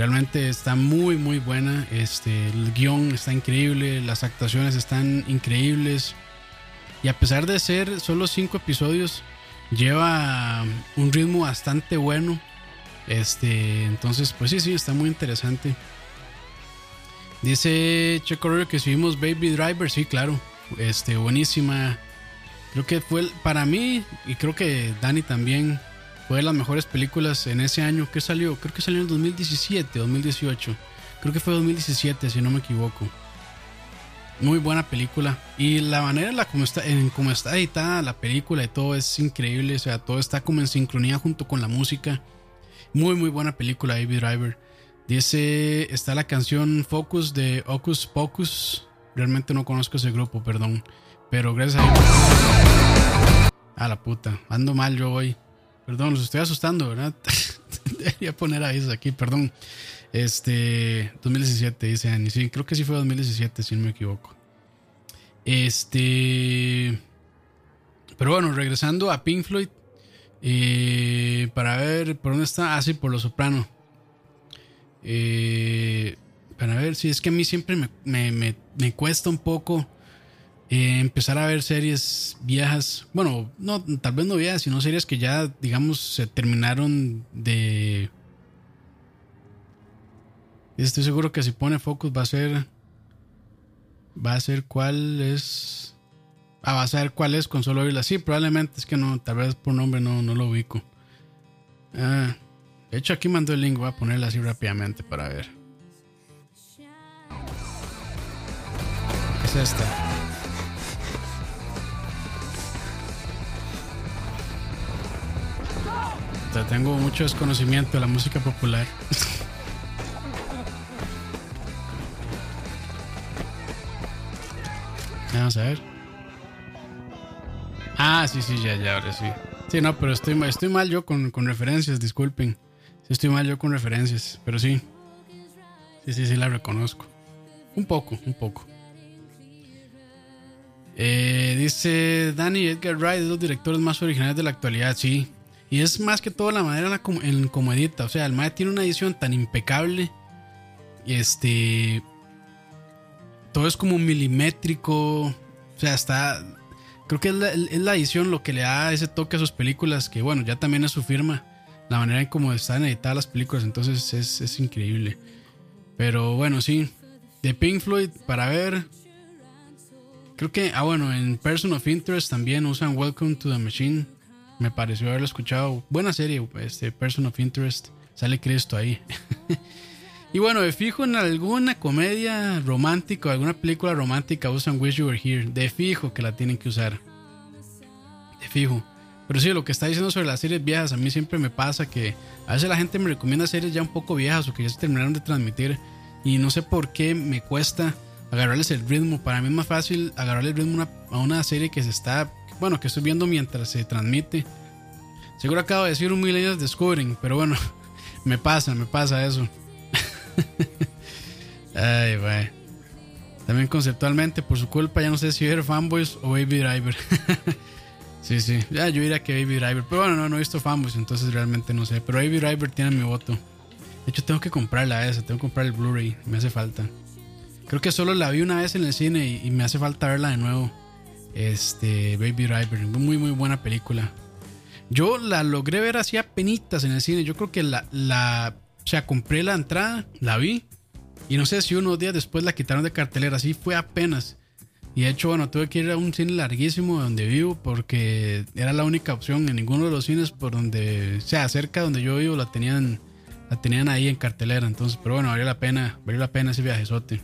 Speaker 1: realmente está muy muy buena. Este, el guion está increíble, las actuaciones están increíbles. Y a pesar de ser solo cinco episodios, lleva un ritmo bastante bueno. Este, entonces, pues sí, sí, está muy interesante. Dice Checo que subimos Baby Driver, sí, claro. Este, buenísima. Creo que fue para mí, y creo que Dani también, fue de las mejores películas en ese año que salió. Creo que salió en 2017, 2018. Creo que fue 2017, si no me equivoco. Muy buena película. Y la manera en la como está, en cómo está editada la película y todo es increíble. O sea, todo está como en sincronía junto con la música. Muy, muy buena película, Baby Driver. Dice, está la canción Focus de Ocus Pocus. Realmente no conozco ese grupo, perdón. Pero gracias a. A la puta. Ando mal yo hoy. Perdón, los estoy asustando, ¿verdad? [laughs] Debería poner a eso aquí, perdón. Este, 2017, dice Annie. Sí, creo que sí fue 2017, si no me equivoco. Este. Pero bueno, regresando a Pink Floyd. eh, para ver por dónde está. Ah, sí, por Los Soprano. Eh, para ver si es que a mí siempre me, me- me- me cuesta un poco eh, empezar a ver series viejas. Bueno, no, tal vez no viejas, sino series que ya, digamos, se terminaron de. Estoy seguro que si pone Focus va a ser. Va a ser cuál es. Ah, va a saber cuál es con solo oírla. Sí, probablemente es que no, tal vez por nombre no, no lo ubico. Ah, de hecho, aquí mandó el link, voy a ponerla así rápidamente para ver. Es esta. Tengo mucho desconocimiento de la música popular. Vamos a ver. Ah, sí, sí, ya, ya, ahora sí. Sí, no, pero estoy, estoy mal yo con, con referencias, disculpen. Sí, estoy mal yo con referencias, pero sí. Sí, sí, sí, la reconozco. Un poco, un poco. Eh, dice Danny Edgar Wright es los directores más originales de la actualidad, sí. Y es más que todo la manera en, la com- en cómo edita. O sea, el Mae tiene una edición tan impecable. Este. Todo es como milimétrico. O sea, está. Creo que es la, es la edición lo que le da ese toque a sus películas. Que bueno, ya también es su firma. La manera en cómo están editadas las películas. Entonces es, es increíble. Pero bueno, sí. De Pink Floyd, para ver. Creo que, ah, bueno, en Person of Interest también usan Welcome to the Machine. Me pareció haberlo escuchado. Buena serie, este Person of Interest. Sale Cristo ahí. [laughs] y bueno, de fijo en alguna comedia romántica o alguna película romántica usan Wish You Were Here. De fijo que la tienen que usar. De fijo. Pero sí, lo que está diciendo sobre las series viejas, a mí siempre me pasa que a veces la gente me recomienda series ya un poco viejas o que ya se terminaron de transmitir. Y no sé por qué me cuesta agarrarles el ritmo. Para mí es más fácil agarrarle el ritmo a una serie que se está, bueno, que estoy viendo mientras se transmite. Seguro acabo de decir un Millennials Discovering, pero bueno, [laughs] me pasa, me pasa eso. [laughs] Ay, güey. También conceptualmente, por su culpa, ya no sé si ver Fanboys o Baby Driver. [laughs] sí, sí, ya yo diría que Baby Driver. Pero bueno, no, no he visto Fanboys, entonces realmente no sé. Pero Baby Driver tiene mi voto. De hecho, tengo que comprarla esa, tengo que comprar el Blu-ray, me hace falta. Creo que solo la vi una vez en el cine y me hace falta verla de nuevo. Este, Baby Driver, muy, muy buena película. Yo la logré ver así a penitas en el cine. Yo creo que la, la, compré la entrada, la vi. Y no sé si unos días después la quitaron de cartelera. Así fue apenas. Y de hecho, bueno, tuve que ir a un cine larguísimo donde vivo porque era la única opción. En ninguno de los cines por donde, o sea, cerca donde yo vivo la tenían, la tenían ahí en cartelera. Entonces, pero bueno, valió la pena, valió la pena ese viajezote.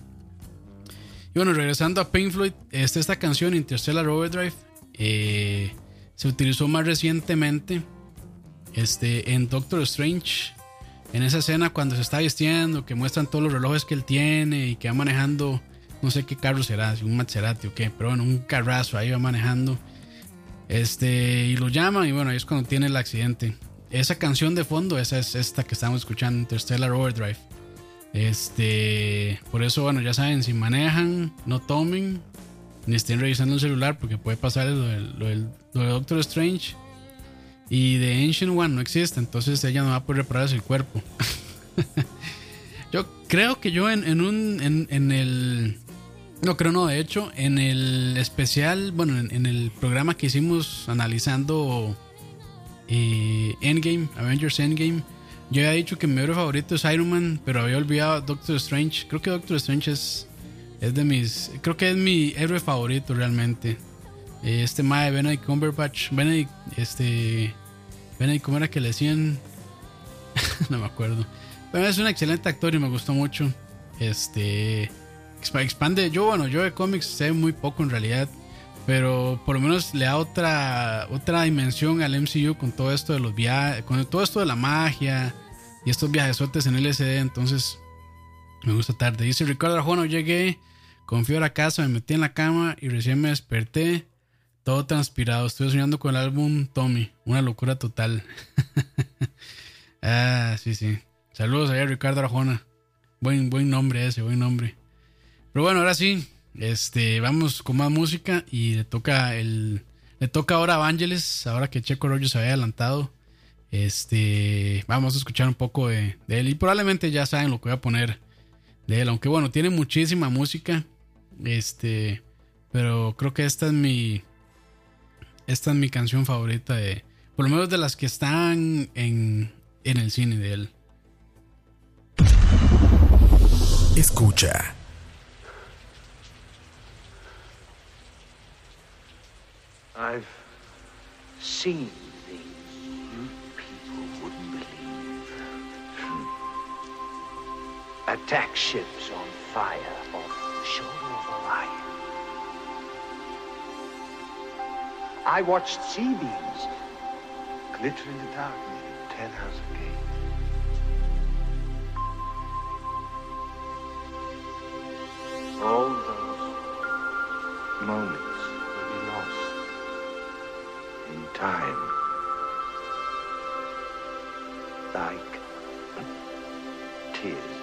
Speaker 1: Y bueno, regresando a Pink Floyd, esta, esta canción, Interstellar Overdrive, eh, se utilizó más recientemente este, en Doctor Strange. En esa escena cuando se está vistiendo, que muestran todos los relojes que él tiene y que va manejando, no sé qué carro será, si un Maserati o qué, pero bueno, un carrazo ahí va manejando. Este, y lo llaman y bueno, ahí es cuando tiene el accidente. Esa canción de fondo, esa es esta que estamos escuchando, Interstellar Overdrive. Este, por eso, bueno, ya saben, si manejan, no tomen, ni estén revisando el celular, porque puede pasar lo del, Doctor Strange. Y de Ancient One no existe, entonces ella no va a poder repararse el cuerpo. [laughs] yo creo que yo en, en un. En, en el. No creo, no, de hecho, en el especial, bueno, en, en el programa que hicimos analizando eh, Endgame, Avengers Endgame, yo había dicho que mi héroe favorito es Iron Man, pero había olvidado Doctor Strange. Creo que Doctor Strange es, es de mis. Creo que es mi héroe favorito realmente. Eh, Este mae Benedict Cumberbatch. Benedict, este. Benedict, ¿cómo era que le decían? [laughs] no me acuerdo. Pero es un excelente actor y me gustó mucho. Este. expa- Expande. Yo, bueno, yo de cómics sé muy poco en realidad. Pero por lo menos le da otra, otra dimensión al MCU con todo esto de los viajes, con todo esto de la magia y estos viajesotes en LSD. Entonces, me gusta tarde. Dice Ricardo Arjona, llegué, confío a la casa, me metí en la cama y recién me desperté, todo transpirado. Estoy soñando con el álbum Tommy, una locura total. [laughs] ah, sí, sí. Saludos a Ricardo Arjona. Buen, buen nombre ese, buen nombre. Pero bueno, ahora sí, este, vamos con más música y le toca el, le toca ahora a Vangelis, ahora que Checo Rollo se había adelantado. Este, vamos a escuchar un poco de, de él y probablemente ya saben lo que voy a poner de él, aunque bueno, tiene muchísima música, este, pero creo que esta es mi, esta es mi canción favorita de, por lo menos de las que están en, en el cine de él.
Speaker 2: Escucha.
Speaker 5: I've seen things you people wouldn't believe. Attack ships on fire off the shore of Orion. I watched sea beams glitter in the dark near Ten House Gate. All those moments time. Like tears.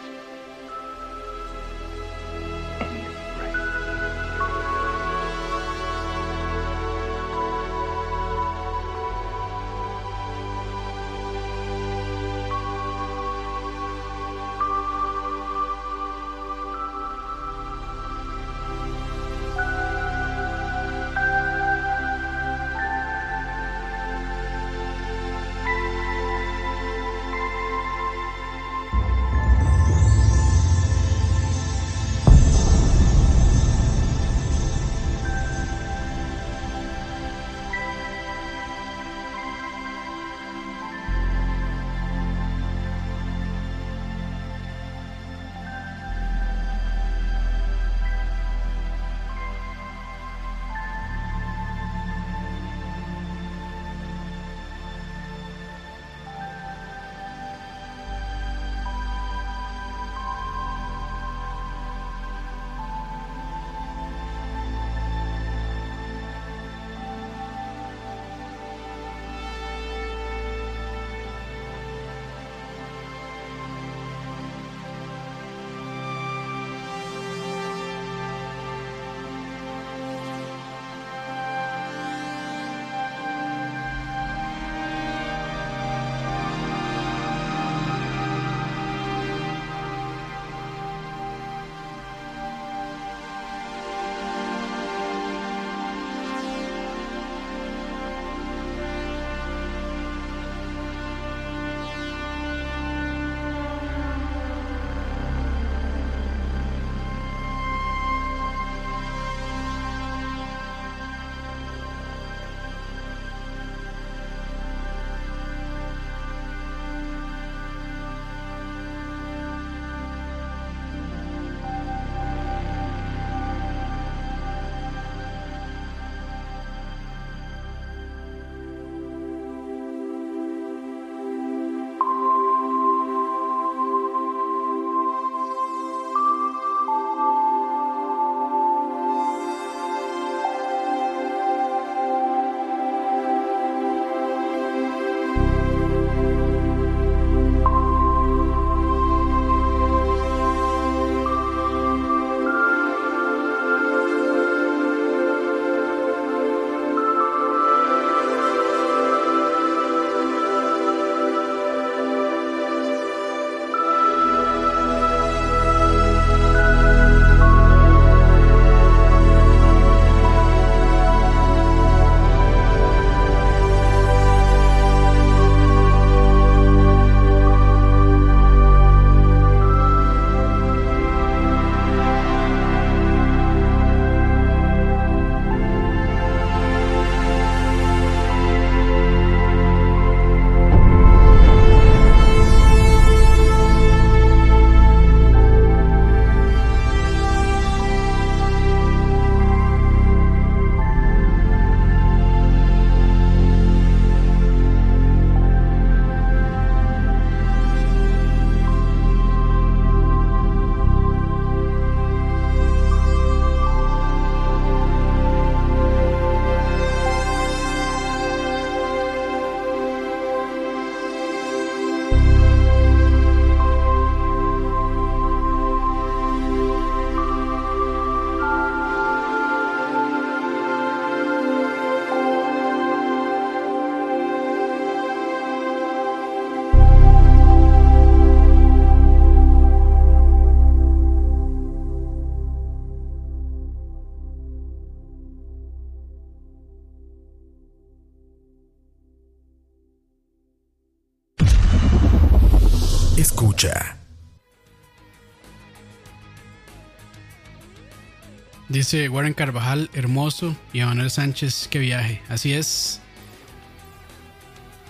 Speaker 1: Dice Warren Carvajal, hermoso, y Emanuel Sánchez, que viaje. Así es.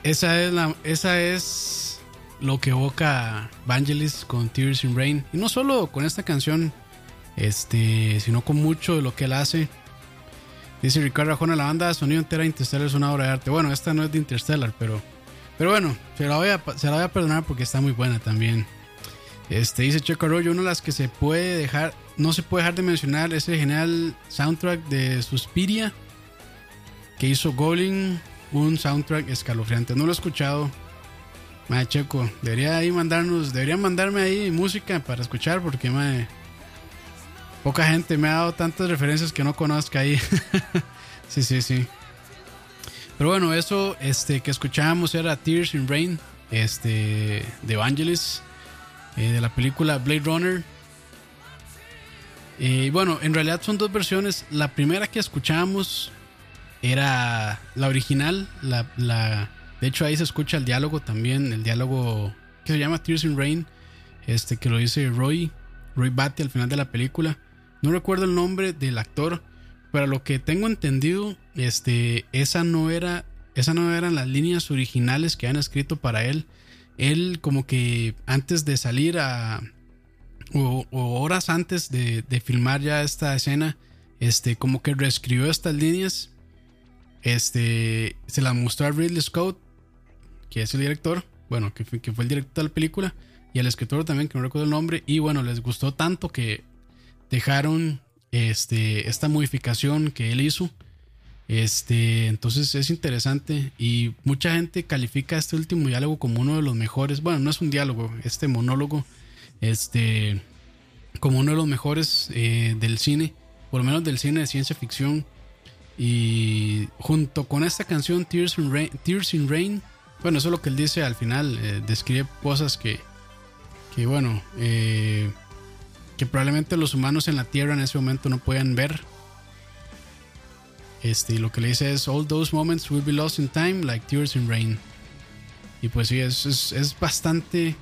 Speaker 1: Esa es, esa es lo que evoca Vangelis con Tears in Rain. Y no solo con esta canción, este, sino con mucho de lo que él hace. Dice Ricardo Arjona, la banda sonido entera de Interstellar es una obra de arte. Bueno, esta no es de Interstellar, pero, pero bueno, se la, voy a, se la voy a perdonar porque está muy buena también. Este, dice Checo Arroyo, una de las que se puede dejar, no se puede dejar de mencionar es el genial soundtrack de Suspiria que hizo Goblin, un soundtrack escalofriante. No lo he escuchado, Mae, Checo, debería ahí mandarnos, deberían mandarme ahí música para escuchar porque mae, poca gente me ha dado tantas referencias que no conozca ahí. [laughs] sí, sí, sí. Pero bueno, eso este, que escuchábamos era Tears in Rain, este, de Evangelis, eh, de la película Blade Runner. Bueno, en realidad son dos versiones. La primera que escuchamos era la original, la, la, de hecho ahí se escucha el diálogo también, el diálogo que se llama Tears in Rain, este que lo dice Roy, Roy Batty al final de la película. No recuerdo el nombre del actor, pero lo que tengo entendido, este, esa no era, esa no eran las líneas originales que han escrito para él. Él como que antes de salir a, o, horas antes de, de filmar ya esta escena, este, como que reescribió estas líneas este, se la mostró a Ridley Scott, que es el director, bueno, que fue, que fue el director de la película, y al escritor también, que no recuerdo el nombre, y bueno, les gustó tanto que dejaron este, esta modificación que él hizo. Este, entonces es interesante y mucha gente califica este último diálogo como uno de los mejores. Bueno, no es un diálogo, este monólogo, este, como uno de los mejores eh, del cine, por lo menos del cine de ciencia ficción. Y junto con esta canción Tears in Rain, Tears in Rain bueno, eso es lo que él dice al final, eh, describe cosas que, que bueno, eh, que probablemente los humanos en la Tierra en ese momento no puedan ver. Este, y lo que le dice es, all those moments will be lost in time like tears in rain. Y pues sí, es, es, es bastante,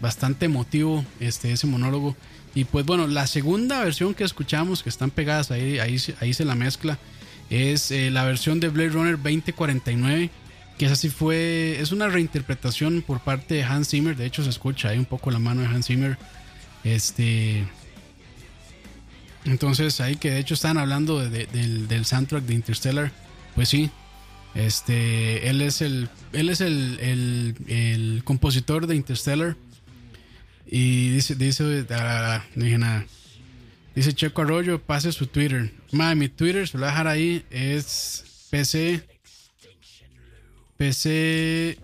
Speaker 1: bastante emotivo este, ese monólogo. Y pues bueno, la segunda versión que escuchamos, que están pegadas ahí, ahí, ahí se la mezcla, es eh, la versión de Blade Runner 2049, que esa sí fue, es una reinterpretación por parte de Hans Zimmer, de hecho se escucha ahí un poco la mano de Hans Zimmer. Este, entonces ahí que de hecho estaban hablando de- de- del, del soundtrack de Interstellar, pues sí, este, él es el, él es el, el compositor de Interstellar. Y dice, dice, ah, no dije nada. Dice Checo Arroyo, pase su Twitter. Madre, mi Twitter se lo voy a dejar ahí. Es PC. PC.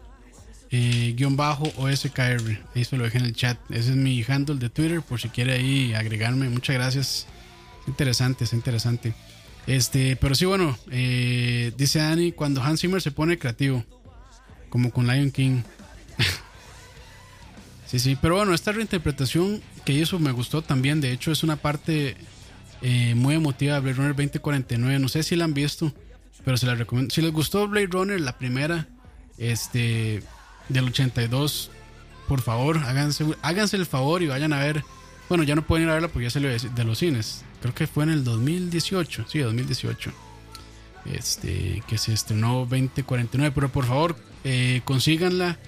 Speaker 1: eh, guion bajo OSKR. Ahí se lo dejé en el chat. Ese es mi handle de Twitter. Por si quiere ahí agregarme. Muchas gracias. Es interesante, es interesante. Este, pero sí, bueno. eh, dice Dani, cuando Hans Zimmer se pone creativo. Como con Lion King. [laughs] Sí, pero bueno, esta reinterpretación que hizo me gustó también. De hecho, es una parte eh, muy emotiva de Blade Runner 2049. No sé si la han visto, pero se la recomiendo. Si les gustó Blade Runner, la primera, este, del 82, por favor, háganse, háganse el favor y vayan a ver. Bueno, ya no pueden ir a verla porque ya salió de, de los cines. Creo que fue en el 2018, sí, 2018. Este, que se estrenó 2049. Pero por favor, eh, consíganla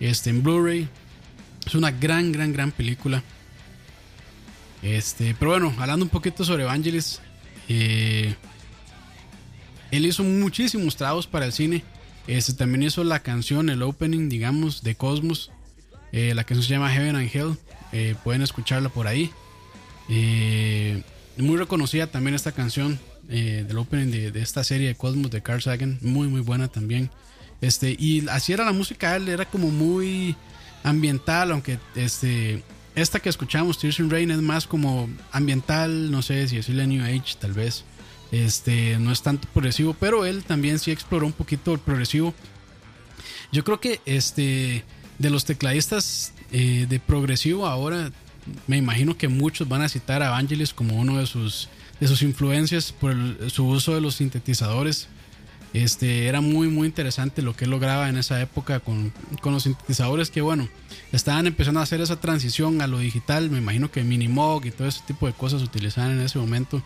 Speaker 1: este, en Blu-ray. Es una gran, gran, gran película. Este, pero bueno, hablando un poquito sobre Evangelis, eh, él hizo muchísimos trabajos para el cine. Este también hizo la canción, el opening, digamos, de Cosmos. Eh, la canción se llama Heaven and Hell. Eh, pueden escucharla por ahí. Muy reconocida también esta canción del opening de, de esta serie de Cosmos de Carl Sagan. Muy, muy buena también. Este, y así era la música, él era como muy ambiental, aunque este, esta que escuchamos, Tears in Rain, es más como ambiental, no sé si decirle New Age, tal vez. Este, no es tanto progresivo, pero él también sí exploró un poquito el progresivo. Yo creo que este, de los tecladistas eh, de progresivo ahora, me imagino que muchos van a citar a Vangelis como uno de sus, de sus influencias por su uso de los sintetizadores. Este, era muy muy interesante lo que él lograba en esa época con, con los sintetizadores que bueno, estaban empezando a hacer esa transición a lo digital, me imagino que Minimog y todo ese tipo de cosas utilizaban en ese momento,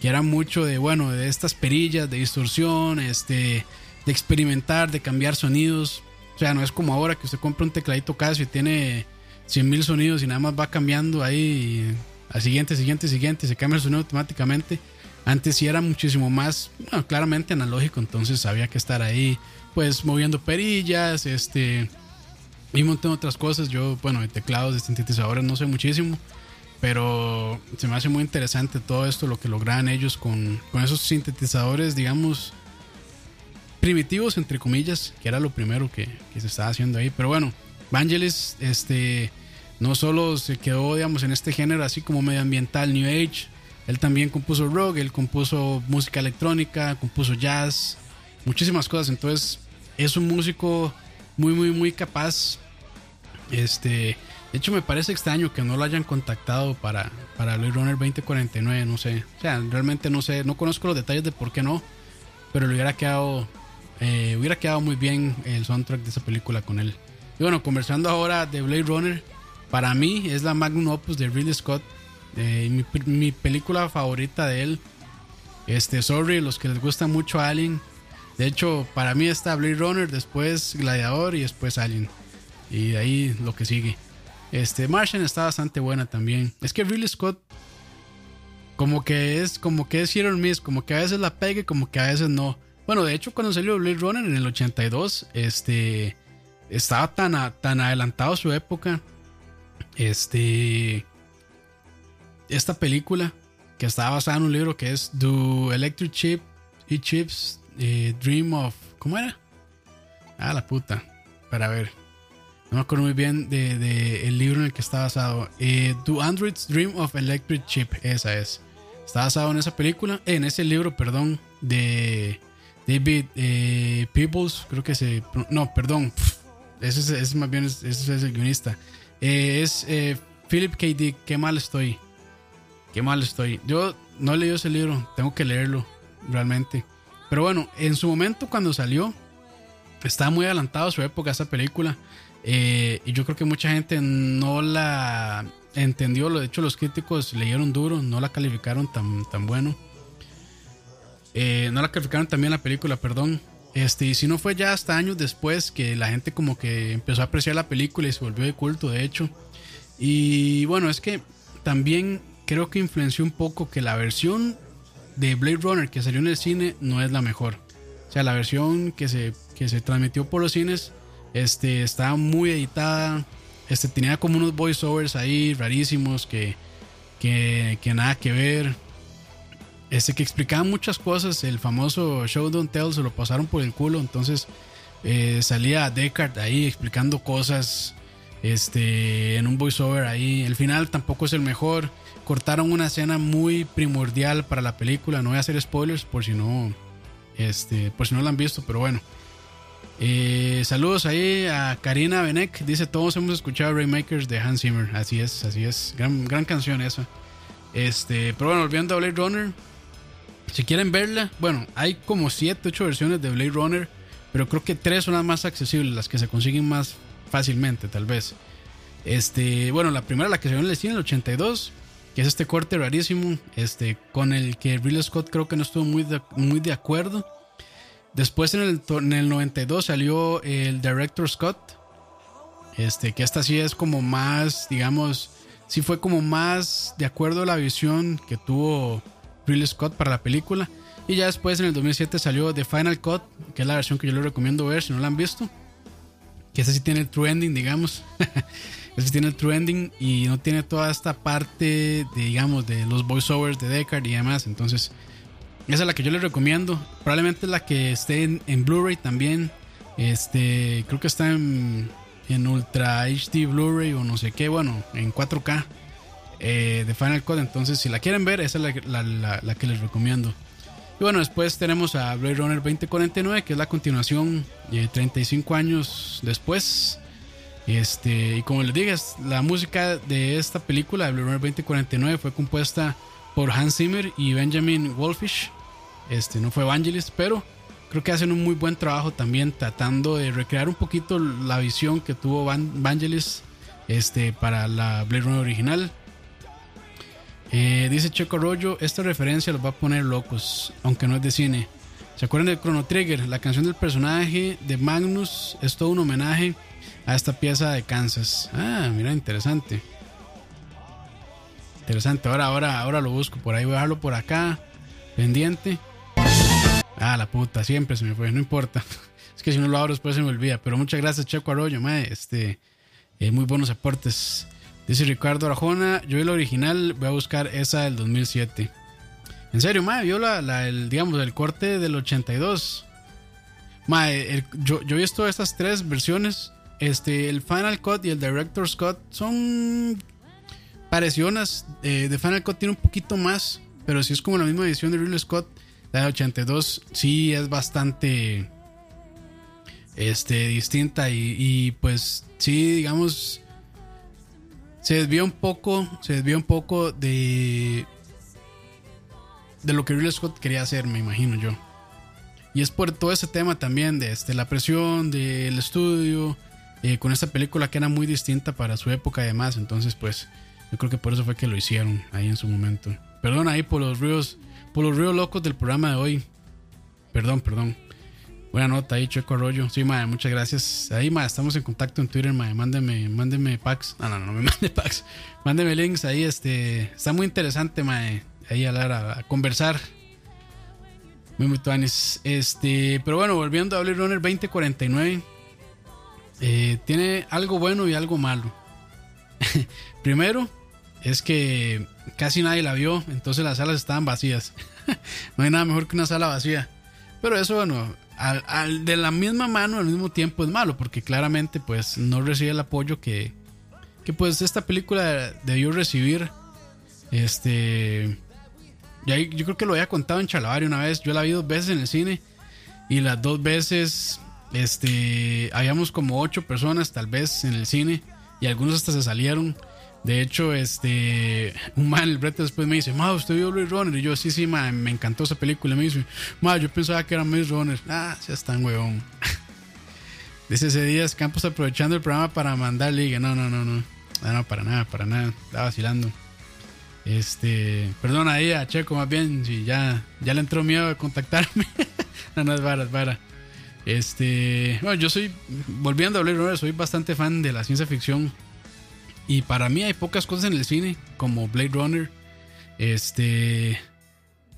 Speaker 1: que era mucho de bueno, de estas perillas, de distorsión, este, de experimentar, de cambiar sonidos, o sea, no es como ahora que usted compra un tecladito Casio y tiene 100.000 sonidos y nada más va cambiando ahí al siguiente, siguiente, siguiente, se cambia el sonido automáticamente. Antes sí era muchísimo más, bueno, claramente analógico, entonces había que estar ahí, pues moviendo perillas, este, y un montón de otras cosas. Yo, bueno, de teclados, de sintetizadores no sé muchísimo, pero se me hace muy interesante todo esto, lo que lograban ellos con, con esos sintetizadores, digamos, primitivos, entre comillas, que era lo primero que, que se estaba haciendo ahí. Pero bueno, Vangelis, este, no solo se quedó, digamos, en este género así como medioambiental, New Age, él también compuso rock, él compuso música electrónica, compuso jazz, muchísimas cosas. Entonces, es un músico muy, muy, muy capaz. Este, de hecho, me parece extraño que no lo hayan contactado para, para Blade Runner 2049, no sé. O sea, realmente no sé, no conozco los detalles de por qué no, pero le hubiera quedado, eh, hubiera quedado muy bien el soundtrack de esa película con él. Y bueno, conversando ahora de Blade Runner, para mí es la magnum opus de Ridley Scott, mi, película favorita de él. Este, sorry, los que les gusta mucho Alien. De hecho, para mí está Blade Runner, después Gladiador y después Alien. Y de ahí lo que sigue. Este, Martian está bastante buena también. Es que Ridley Scott como que es como que es or miss, como que a veces la pegue, como que a veces no. Bueno, de hecho cuando salió Blade Runner en el 82, este estaba tan tan adelantado su época. Este esta película que estaba basada en un libro que es Do Electric Chip y Chips eh, Dream of ¿cómo era? Ah, la puta. Para ver. No me acuerdo muy bien de, de el libro en el que está basado. Eh, Do Androids Dream of Electric Chip. Esa es. Está basado en esa película. En ese libro, perdón. De David eh, Peebles. Creo que se. No, perdón. Ese es, más bien es- ese es el guionista. Eh, es eh, Philip K. Dick. Qué mal estoy. Qué mal estoy. Yo no he leído ese libro. Tengo que leerlo. Realmente. Pero bueno, en su momento cuando salió. Estaba muy adelantado a su época esa película. Eh, y yo creo que mucha gente no la entendió. De hecho, los críticos leyeron duro, no la calificaron tan, tan bueno. Eh, no la calificaron también la película, perdón. Este, y si no fue ya hasta años después que la gente como que empezó a apreciar la película y se volvió de culto, de hecho. Y bueno, es que también creo que influenció un poco que la versión de Blade Runner que salió en el cine no es la mejor. O sea, la versión que se, que se transmitió por los cines este, estaba muy editada. Este, tenía como unos voiceovers ahí rarísimos que, que, que nada que ver. Este, que explicaban muchas cosas. El famoso Show Don't Tell se lo pasaron por el culo. Entonces eh, salía Deckard ahí explicando cosas este, en un voiceover ahí. El final tampoco es el mejor. Cortaron una escena muy primordial para la película. No voy a hacer spoilers por si no, este, por si no la han visto, pero bueno. Eh, saludos ahí a Karina Benek. Dice: Todos hemos escuchado Raymakers de Hans Zimmer. Así es, así es. Gran, gran canción esa. Este, pero bueno, volviendo a Blade Runner. Si quieren verla, bueno, hay como 7, 8 versiones de Blade Runner. Pero creo que 3 son las más accesibles, las que se consiguen más fácilmente, tal vez. Este, bueno, la primera, la que se vio en el cine, el 82, que es este corte rarísimo, este, con el que Ridley Scott creo que no estuvo muy de, muy de acuerdo. Después en el, en el 92 salió el Director Scott, este, que esta sí es como más, digamos, sí fue como más de acuerdo a la visión que tuvo Ridley Scott para la película. Y ya después en el 2007 salió The Final Cut, que es la versión que yo les recomiendo ver si no la han visto. Que esa sí tiene el true ending, digamos. [laughs] esa sí tiene el true ending y no tiene toda esta parte, de, digamos, de los voiceovers de Deckard y demás. Entonces, esa es la que yo les recomiendo. Probablemente la que esté en, Blu-ray también. Este, creo que está en, en Ultra HD Blu-ray o no sé qué, bueno, en 4K eh, de Final Cut. Entonces, si la quieren ver, esa es la- la- la que les recomiendo. Y bueno, después tenemos a Blade Runner 2049, que es la continuación eh, 35 años después. Este, y como les dije, la música de esta película, de Blade Runner 2049, fue compuesta por Hans Zimmer y Benjamin Wolfish. Este, no fue Evangelist, pero creo que hacen un muy buen trabajo también tratando de recrear un poquito la visión que tuvo Van Vangelis este, para la Blade Runner original. Eh, dice Checo Rollo, esta referencia los va a poner locos, aunque no es de cine. ¿Se acuerdan de Chrono Trigger? La canción del personaje de Magnus es todo un homenaje a esta pieza de Kansas. Ah, mira, interesante. Interesante, ahora, ahora, ahora lo busco por ahí, voy a dejarlo por acá, pendiente. Ah, la puta, siempre se me fue, no importa. [laughs] Es que si no lo abro después se me olvida. Pero muchas gracias, Checo Arroyo, este, eh, muy buenos aportes. Dice Ricardo Arjona, yo el original voy a buscar esa del 2007. En serio, mae, vio la, la- el, digamos, el corte del 82. Mae, el- yo, yo he visto estas tres versiones. Este, el Final Cut y el Director's Cut son pareciones. Eh, de Final Cut tiene un poquito más, pero si es como la misma edición de Ridley Scott, la de 82, sí es bastante este, distinta y, y, pues sí, digamos, se desvía un poco, se desvía un poco de de lo que Ridley Scott quería hacer, me imagino yo. Y es por todo ese tema también de este, la presión del estudio, eh, con esta película que era muy distinta para su época y demás. Entonces, pues, yo creo que por eso fue que lo hicieron ahí en su momento. Perdón ahí por los ríos, por los ríos locos del programa de hoy. Perdón, perdón. Buena nota ahí, Checo Arroyo. Sí, madre, muchas gracias. Ahí, madre, estamos en contacto en Twitter, madre. Mándeme, mándeme packs. No, no, no, no me [laughs] mande packs. Mándeme links ahí, este. Está muy interesante, madre. Ahí hablar, a, conversar. Muy, muy tuanis. Este, pero bueno, volviendo a Blade Runner 2049. eh, tiene algo bueno y algo malo. [laughs] Primero, es que casi nadie la vio, entonces las salas estaban vacías. [laughs] no hay nada mejor que una sala vacía. Pero eso, bueno, al, al- de la misma mano al mismo tiempo es malo, porque claramente pues no recibe el apoyo que, que pues esta película debió recibir. Este... Yo creo que lo había contado en Chalabaria una vez. Yo la vi dos veces en el cine. Y las dos veces, este, habíamos como ocho personas tal vez en el cine. Y algunos hasta se salieron. De hecho, este, un man, el brete después me dice, ma, ¿usted vio Blade Runner? Y yo, sí, sí, ma, me encantó esa película. Me dice, ma, yo pensaba que era Maze Runner. Ah, ya están, huevón. [laughs] Dice ese día Campos aprovechando el programa para mandar liga. No, no, no, no. No, no, para nada, para nada. Estaba vacilando. Este, perdona ahí a Checo más bien, si ya, ya le entró miedo de contactarme. [laughs] no, no es vara, es vara. Este, bueno, yo soy, volviendo a Blade Runner, soy bastante fan de la ciencia ficción. Y para mí hay pocas cosas en el cine, como Blade Runner. Este,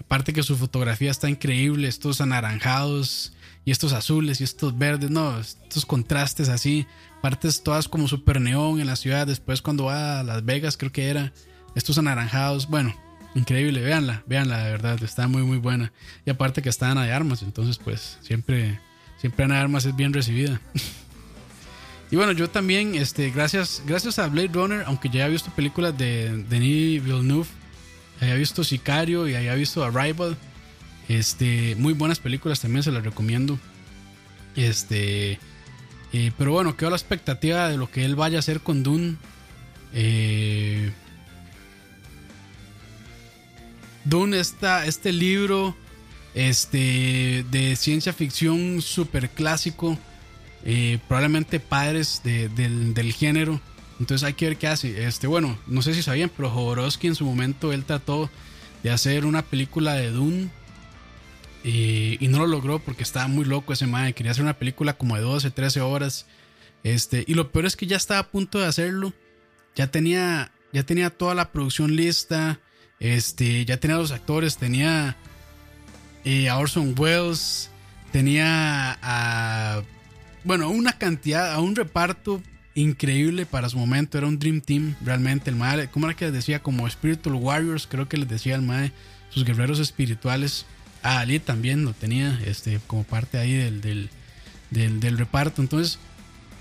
Speaker 1: aparte que su fotografía está increíble, estos anaranjados y estos azules y estos verdes, no, estos contrastes así, partes todas como super neón en la ciudad. Después, cuando va a Las Vegas, creo que era estos anaranjados, bueno, increíble, véanla, véanla, de verdad, está muy, muy buena. Y aparte que está Ana de Armas, entonces, pues siempre, siempre Ana de Armas es bien recibida. [laughs] y bueno, yo también, este, gracias, gracias a Blade Runner, aunque ya había visto películas de Denis Villeneuve, había visto Sicario y había visto Arrival. Este, muy buenas películas también se las recomiendo. Este, eh, pero bueno, quedo a la expectativa de lo que él vaya a hacer con Dune. Eh, Dune, esta, este libro este, de ciencia ficción super clásico, eh, probablemente padres de- del, del género. Entonces hay que ver qué hace. Este, bueno, no sé si sabían, pero Jodorowsky en su momento él trató de hacer una película de Dune y, y no lo logró porque estaba muy loco ese mae. Quería hacer una película como de 12, 13 horas. Este, y lo peor es que ya estaba a punto de hacerlo. Ya tenía, ya tenía toda la producción lista. Este, ya tenía los actores, tenía eh, a Orson Welles, tenía a, bueno, una cantidad, a un reparto increíble para su momento. Era un Dream Team, realmente. El mae, ¿cómo era que les decía? Como Spiritual Warriors, creo que les decía el mae, sus guerreros espirituales. A Ali también lo tenía, este, como parte ahí del, del, del, del reparto. Entonces,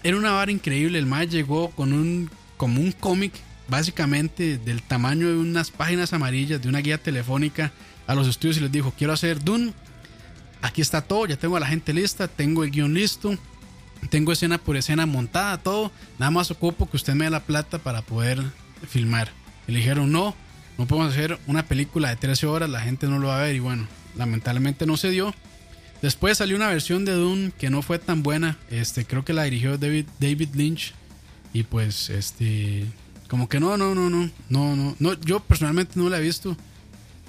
Speaker 1: era una vara increíble. El mae llegó con un, como un cómic, básicamente del tamaño de unas páginas amarillas, de una guía telefónica, a los estudios y les dijo: Quiero hacer Dune. Aquí está todo, ya tengo a la gente lista, tengo el guion listo, tengo escena por escena montada, todo. Nada más ocupo que usted me dé la plata para poder filmar. Y le dijeron: No, no podemos hacer una película de 13 horas, la gente no lo va a ver. Y bueno, lamentablemente no se dio. Después salió una versión de Dune que no fue tan buena. Este, creo que la dirigió David, Lynch. Y pues, este. Como que no, no, no, no. No, no. no yo personalmente no la he visto.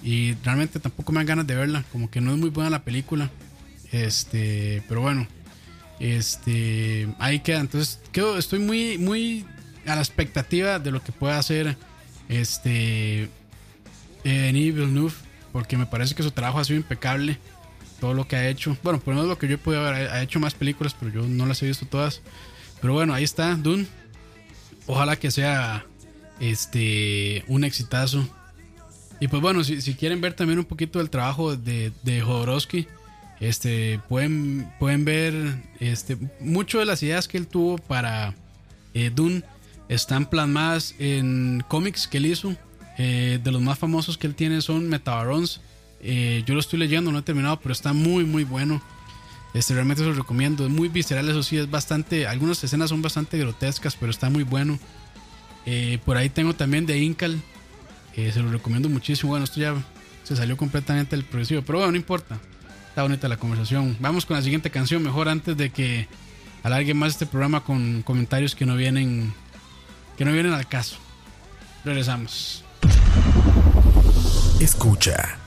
Speaker 1: Y realmente tampoco me dan ganas de verla. Como que no es muy buena la película. Este. Pero bueno. Este. Ahí queda. Entonces, estoy muy, muy a la expectativa de lo que pueda hacer. Este. Eh, Denis Villeneuve. Porque me parece que su trabajo ha sido impecable todo lo que ha hecho. Bueno, por lo menos lo que yo he podido ver, ha hecho más películas, pero yo no las he visto todas. Pero bueno, ahí está, Dune. Ojalá que sea este un exitazo. Y pues bueno, si, si quieren ver también un poquito del trabajo de, de Jodorowsky, Este, pueden, ver este, mucho de las ideas que él tuvo para eh, Dune están plasmadas en cómics que él hizo. Eh, de los más famosos que él tiene son Metabarons. Eh, yo lo estoy leyendo, no he terminado, pero está muy, muy bueno. Este, realmente se lo recomiendo. Es muy visceral, eso sí, es bastante. Algunas escenas son bastante grotescas, pero está muy bueno. Eh, por ahí tengo también de Incal. se lo recomiendo muchísimo. Bueno, esto ya se salió completamente del progresivo, pero bueno, no importa. Bonita la conversación. Vamos con la siguiente canción, mejor antes de que alargue más este programa con comentarios que no vienen, que no vienen al caso. Regresamos.
Speaker 2: Escucha.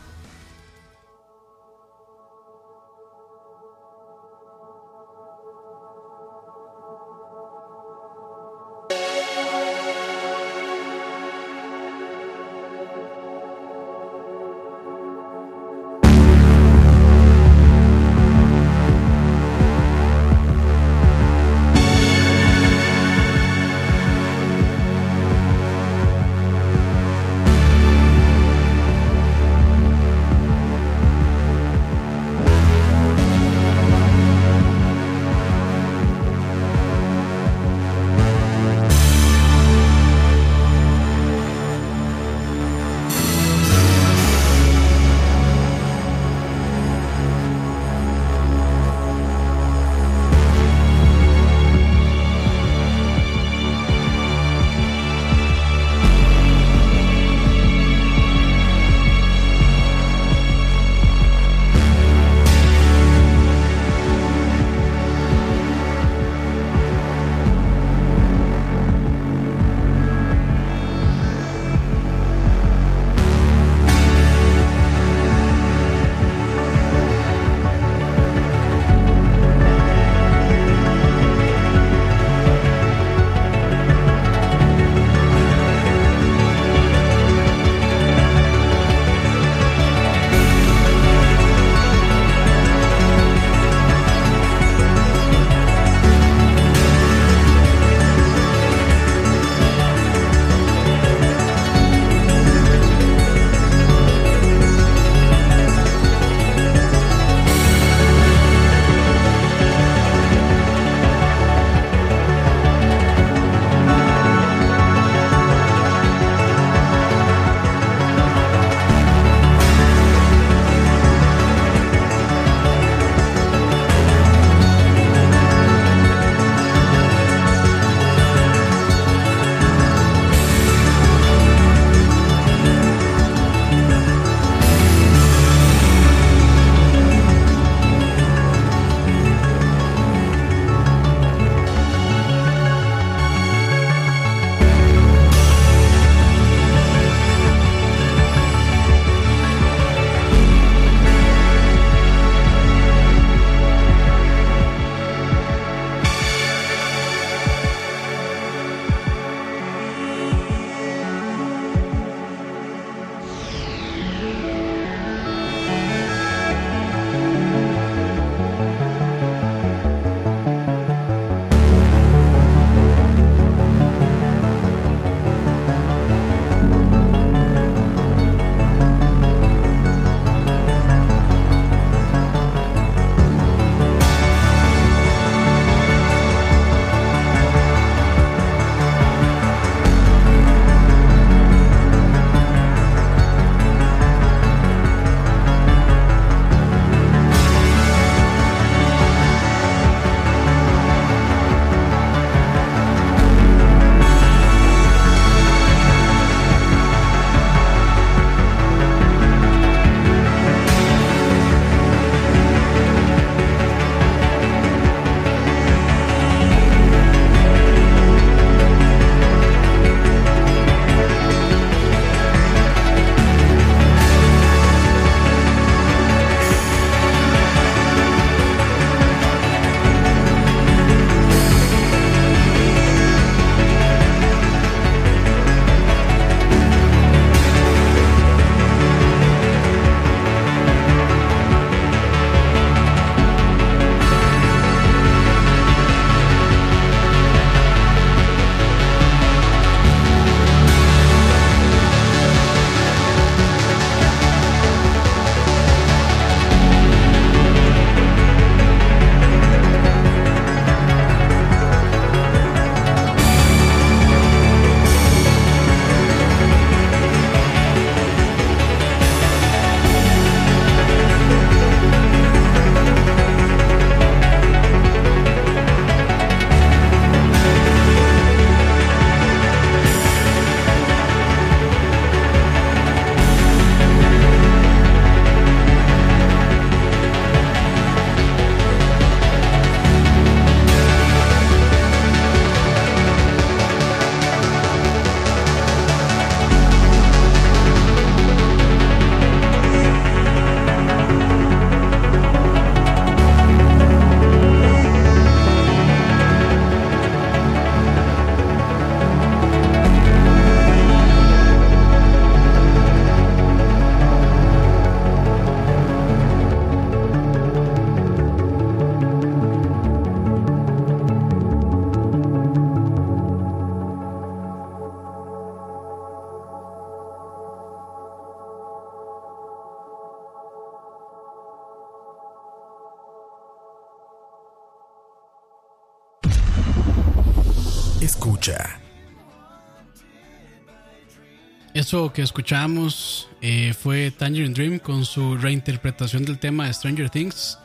Speaker 1: Eso que escuchamos eh, fue Tangerine Dream con su reinterpretación del tema de Stranger Things.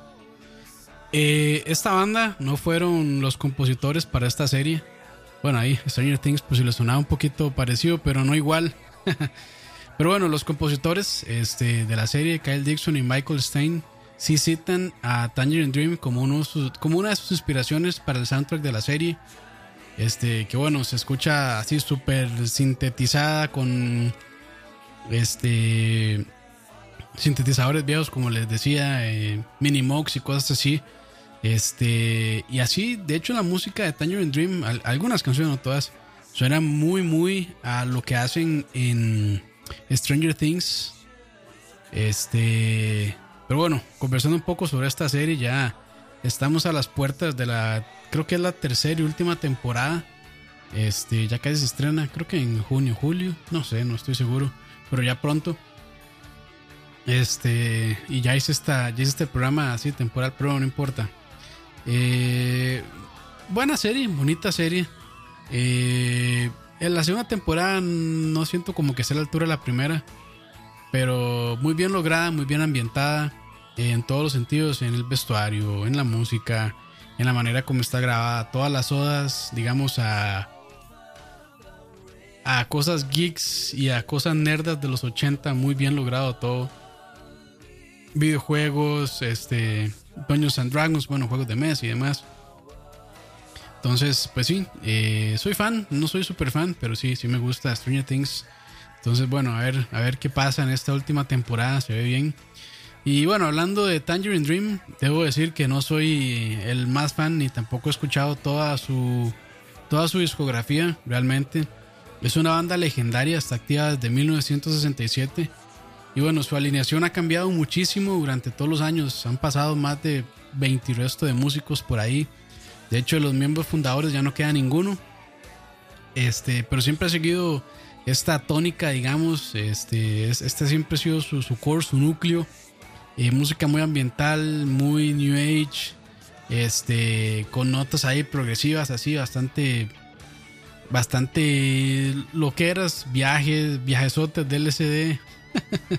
Speaker 1: Eh, esta banda no fueron los compositores para esta serie. Bueno, ahí Stranger Things pues le sonaba un poquito parecido, pero no igual. [laughs] pero bueno, los compositores este, de la serie, Kyle Dixon y Michael Stein, sí citan a Tangerine Dream como, uno como una de sus inspiraciones para el soundtrack de la serie. Este, que bueno, se escucha así súper sintetizada con este sintetizadores viejos, como les decía, eh, Minimox y cosas así. Este, y así, de hecho, la música de Tangerine Dream, al- algunas canciones, no todas, suena muy, muy a lo que hacen en Stranger Things. Este, pero bueno, conversando un poco sobre esta serie, ya estamos a las puertas de la, creo que es la tercera y última temporada. Este, ya casi se estrena, creo que en junio, julio, no sé, no estoy seguro, pero ya pronto. Este, y ya hice esta, ya hice este programa así temporal, pero no importa. Eh, buena serie, bonita serie. Eh, en la segunda temporada no siento como que sea la altura de la primera, pero muy bien lograda, muy bien ambientada en todos los sentidos, en el vestuario, en la música, en la manera como está grabada, todas las odas, digamos, a, a cosas geeks y a cosas nerdas de los 80, muy bien logrado todo. Videojuegos, este, Dungeons and Dragons, bueno, juegos de mesa y demás. Entonces, pues sí, eh, soy fan, no soy super fan, pero sí, sí me gusta Stranger Things. Entonces, bueno, a ver, a ver qué pasa en esta última temporada, se ve bien. Y bueno, hablando de Tangerine Dream, debo decir que no soy el más fan ni tampoco he escuchado toda su toda su discografía, realmente. Es una banda legendaria, está activa desde 1967. Y bueno, su alineación ha cambiado muchísimo durante todos los años. Han pasado más de 20 y resto de músicos por ahí. De hecho, de los miembros fundadores ya no queda ninguno. Este, pero siempre ha seguido esta tónica, digamos. Este, es- este siempre ha sido su, su core, su núcleo. Eh, música muy ambiental, muy new age. Este, con notas ahí progresivas, así, bastante. Bastante loqueras, viajes, viajesotes de LCD. [laughs]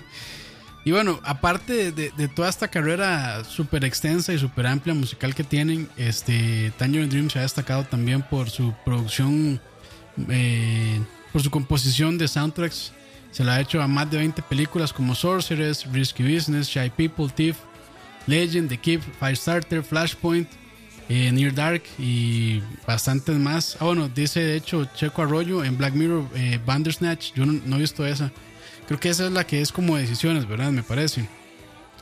Speaker 1: y bueno, aparte de toda esta carrera súper extensa y súper amplia musical que tienen, este Tangerine Dream se ha destacado también por su producción, eh, por su composición de soundtracks. Se la ha hecho a más de 20 películas como Sorceress, Risky Business, Shy People, Thief, Legend, The Keep, Firestarter, Flashpoint, eh, Near Dark y bastantes más. Ah, bueno, dice de hecho Checo Arroyo en Black Mirror, eh, Bandersnatch. Yo no, he visto esa. Creo que esa es la que es como decisiones, ¿verdad? Me parece.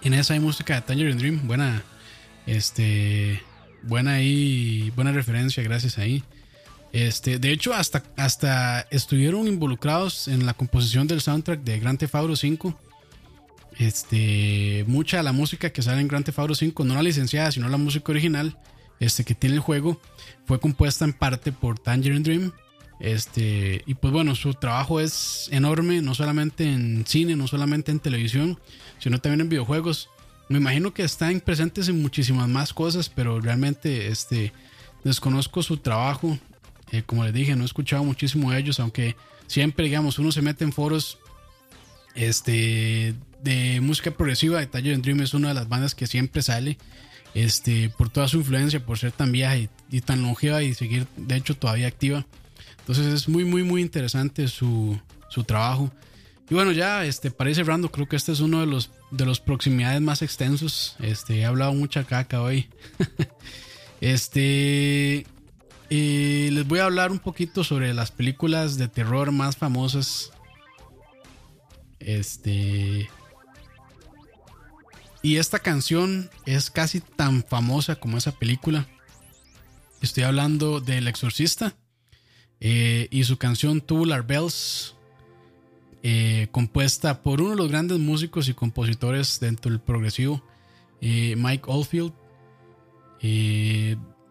Speaker 1: En esa hay música de Tangerine Dream. Buena, este, buena ahí, buena referencia, gracias ahí. Este, de hecho, hasta, hasta estuvieron involucrados en la composición del soundtrack de Grand Theft Auto 5. Este, mucha de la música que sale en Grand Theft Auto 5, no la licenciada, sino la música original, este, que tiene el juego, fue compuesta en parte por Tangerine Dream. Y pues bueno, su trabajo es enorme, no solamente en cine, no solamente en televisión, sino también en videojuegos. Me imagino que están presentes en muchísimas más cosas, pero realmente desconozco su trabajo. Eh, como les dije, no he escuchado muchísimo de ellos, aunque siempre, digamos, uno se mete en foros este, de música progresiva. De Tangerine Dream es una de las bandas que siempre sale. Este, por toda su influencia, por ser tan vieja y, tan longeva y seguir, de hecho, todavía activa. Entonces es muy, muy, muy interesante su, su trabajo. Y bueno, ya este, para ir creo que este es uno de los, de los proximidades más extensos. Este, he hablado mucha caca hoy. [laughs] este, eh, les voy a hablar un poquito sobre las películas de terror más famosas. Este. Y esta canción es casi tan famosa como esa película. Estoy hablando del Exorcista. eh, y su canción Tubular Bells. eh, compuesta por uno de los grandes músicos y compositores dentro del progresivo, eh, Mike Oldfield.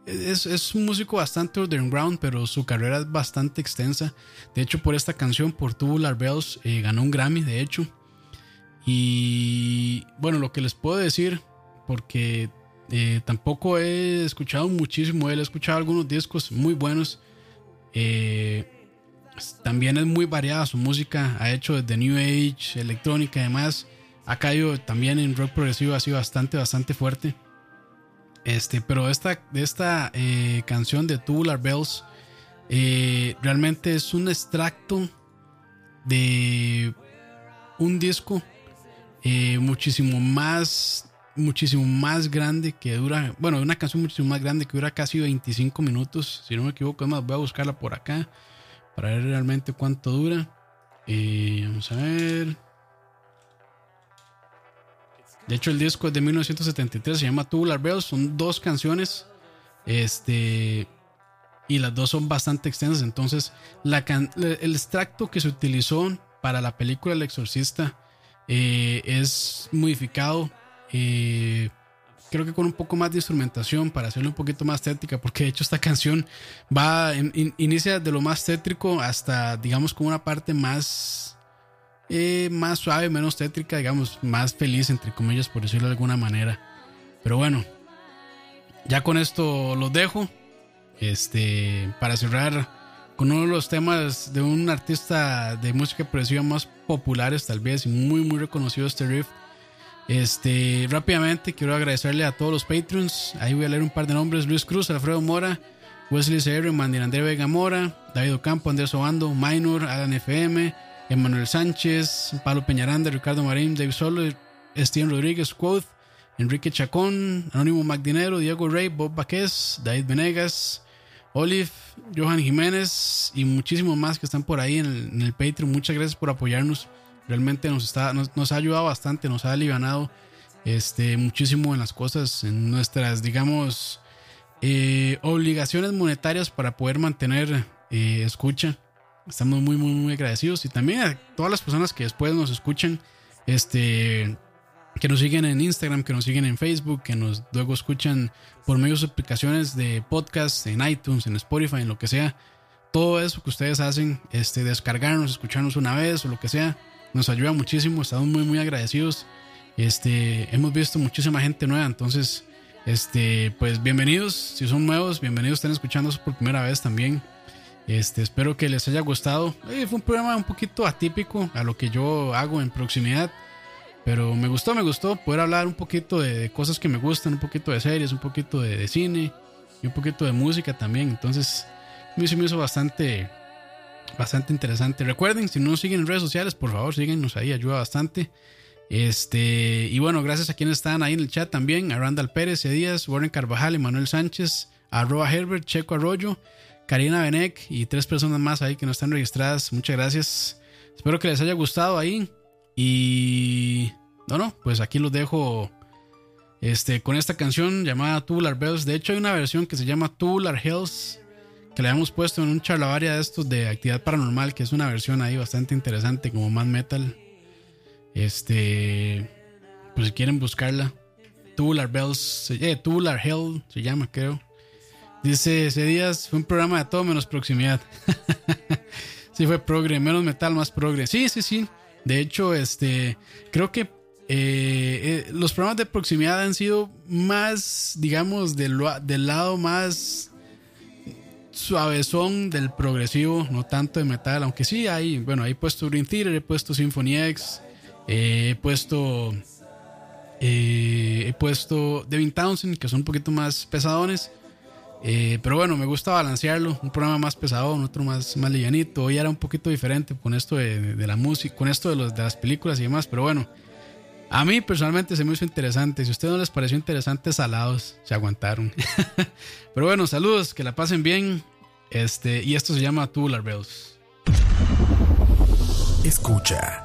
Speaker 1: Es, es un músico bastante underground, pero su carrera es bastante extensa. De hecho, por esta canción, por Tubular Bells, eh, ganó un Grammy, de hecho. Y bueno, lo que les puedo decir, porque eh, tampoco he escuchado muchísimo, él he escuchado algunos discos muy buenos. Eh, también es muy variada su música. Ha hecho desde New Age, electrónica y demás. Ha caído también en rock progresivo, sido bastante, bastante fuerte. Este, pero esta, esta eh, canción de Tubular Bells eh, realmente es un extracto de un disco eh, muchísimo más muchísimo más grande que dura bueno una canción muchísimo más grande que dura casi 25 minutos si no me equivoco es más voy a buscarla por acá para ver realmente cuánto dura. Vamos a ver de hecho el disco es de 1973 se llama Tubular Bells son dos canciones este y las dos son bastante extensas. Entonces, la can- el extracto que se utilizó para la película El Exorcista eh, es modificado. eh, creo que con un poco más de instrumentación para hacerlo un poquito más tétrica, porque de hecho esta canción va, in- in- inicia de lo más tétrico hasta, digamos, con una parte más, eh, más suave, menos tétrica, digamos, más feliz, entre comillas, por decirlo de alguna manera. Pero bueno, ya con esto los dejo. Este, para cerrar con uno de los temas de un artista de música progresiva más populares, tal vez, y muy, muy reconocido este riff. Este, rápidamente quiero agradecerle a todos los Patreons. Ahí voy a leer un par de nombres: Luis Cruz, Alfredo Mora, Wesley CR, Mandirander Vega Mora, David Ocampo, Andrés Obando, Minor, Alan FM, Emanuel Sánchez, Pablo Peñaranda, Ricardo Marín, Dave Solo, Steven Rodríguez, Quoth, Enrique Chacón, Anónimo Magdinero, Diego Rey, Bob Baquez, David Venegas, Olive, Johan Jiménez y muchísimos más que están por ahí en el, Patreon. Muchas gracias por apoyarnos. Realmente nos, está, nos ha ayudado bastante, nos ha alivianado este, muchísimo en las cosas, en nuestras, digamos, eh, obligaciones monetarias para poder mantener eh, escucha. Estamos muy, muy, muy agradecidos. Y también a todas las personas que después nos escuchan, este, que nos siguen en Instagram, que nos siguen en Facebook, que nos luego escuchan por medio de sus aplicaciones de podcast, en iTunes, en Spotify, en lo que sea. Todo eso que ustedes hacen, este, descargarnos, escucharnos una vez o lo que sea, nos ayuda muchísimo. Estamos muy, muy agradecidos. Este, hemos visto muchísima gente nueva, entonces, este, pues bienvenidos. Si son nuevos, bienvenidos. Están escuchando por primera vez también. Este, espero que les haya gustado. Eh, fue un programa un poquito atípico a lo que yo hago en proximidad. Pero me gustó, me gustó poder hablar un poquito de, cosas que me gustan, un poquito de series, un poquito de, cine y un poquito de música también. Entonces, me hizo, me hizo bastante, bastante interesante. Recuerden, si no nos siguen en redes sociales, por favor, síguenos ahí, ayuda bastante. Este, y bueno, gracias a quienes están ahí en el chat también: a Randall Pérez. Díaz, Warren Carvajal, Emanuel Sánchez, Arroba Herbert, Checo Arroyo, Karina Benek y tres personas más ahí que no están registradas. Muchas gracias. Espero que les haya gustado ahí. Y no, no, pues aquí los dejo este, con esta canción llamada Tubular Bells. De hecho, hay una versión que se llama Tubular Hills que le habíamos puesto en un charlavaria de estos de actividad paranormal, que es una versión ahí bastante interesante, como más metal. Este, pues si quieren buscarla, Tubular Bells, eh, Tubular Hell se llama, creo. Dice, ese días fue un programa de todo menos proximidad. [laughs] sí, fue progre, menos metal, más progre. Sí, sí, sí. De hecho, este, creo que eh, eh, los programas de proximidad han sido más, digamos, del, del lado más suavezón del progresivo, no tanto de metal, aunque sí hay, bueno, he puesto Dream Theater, he puesto Symphony X, eh, he puesto he puesto Devin Townsend, que son un poquito más pesadones. Eh, pero bueno, me gusta balancearlo. Un programa más pesado, otro más, más livianito. Hoy era un poquito diferente con esto de, la música, con esto de las películas y demás. Pero bueno, a mí personalmente se me hizo interesante. Si a ustedes no les pareció interesante, salados, se aguantaron. [laughs] pero bueno, saludos, que la pasen bien. Este, y esto se llama Tubular Bells.
Speaker 2: Escucha.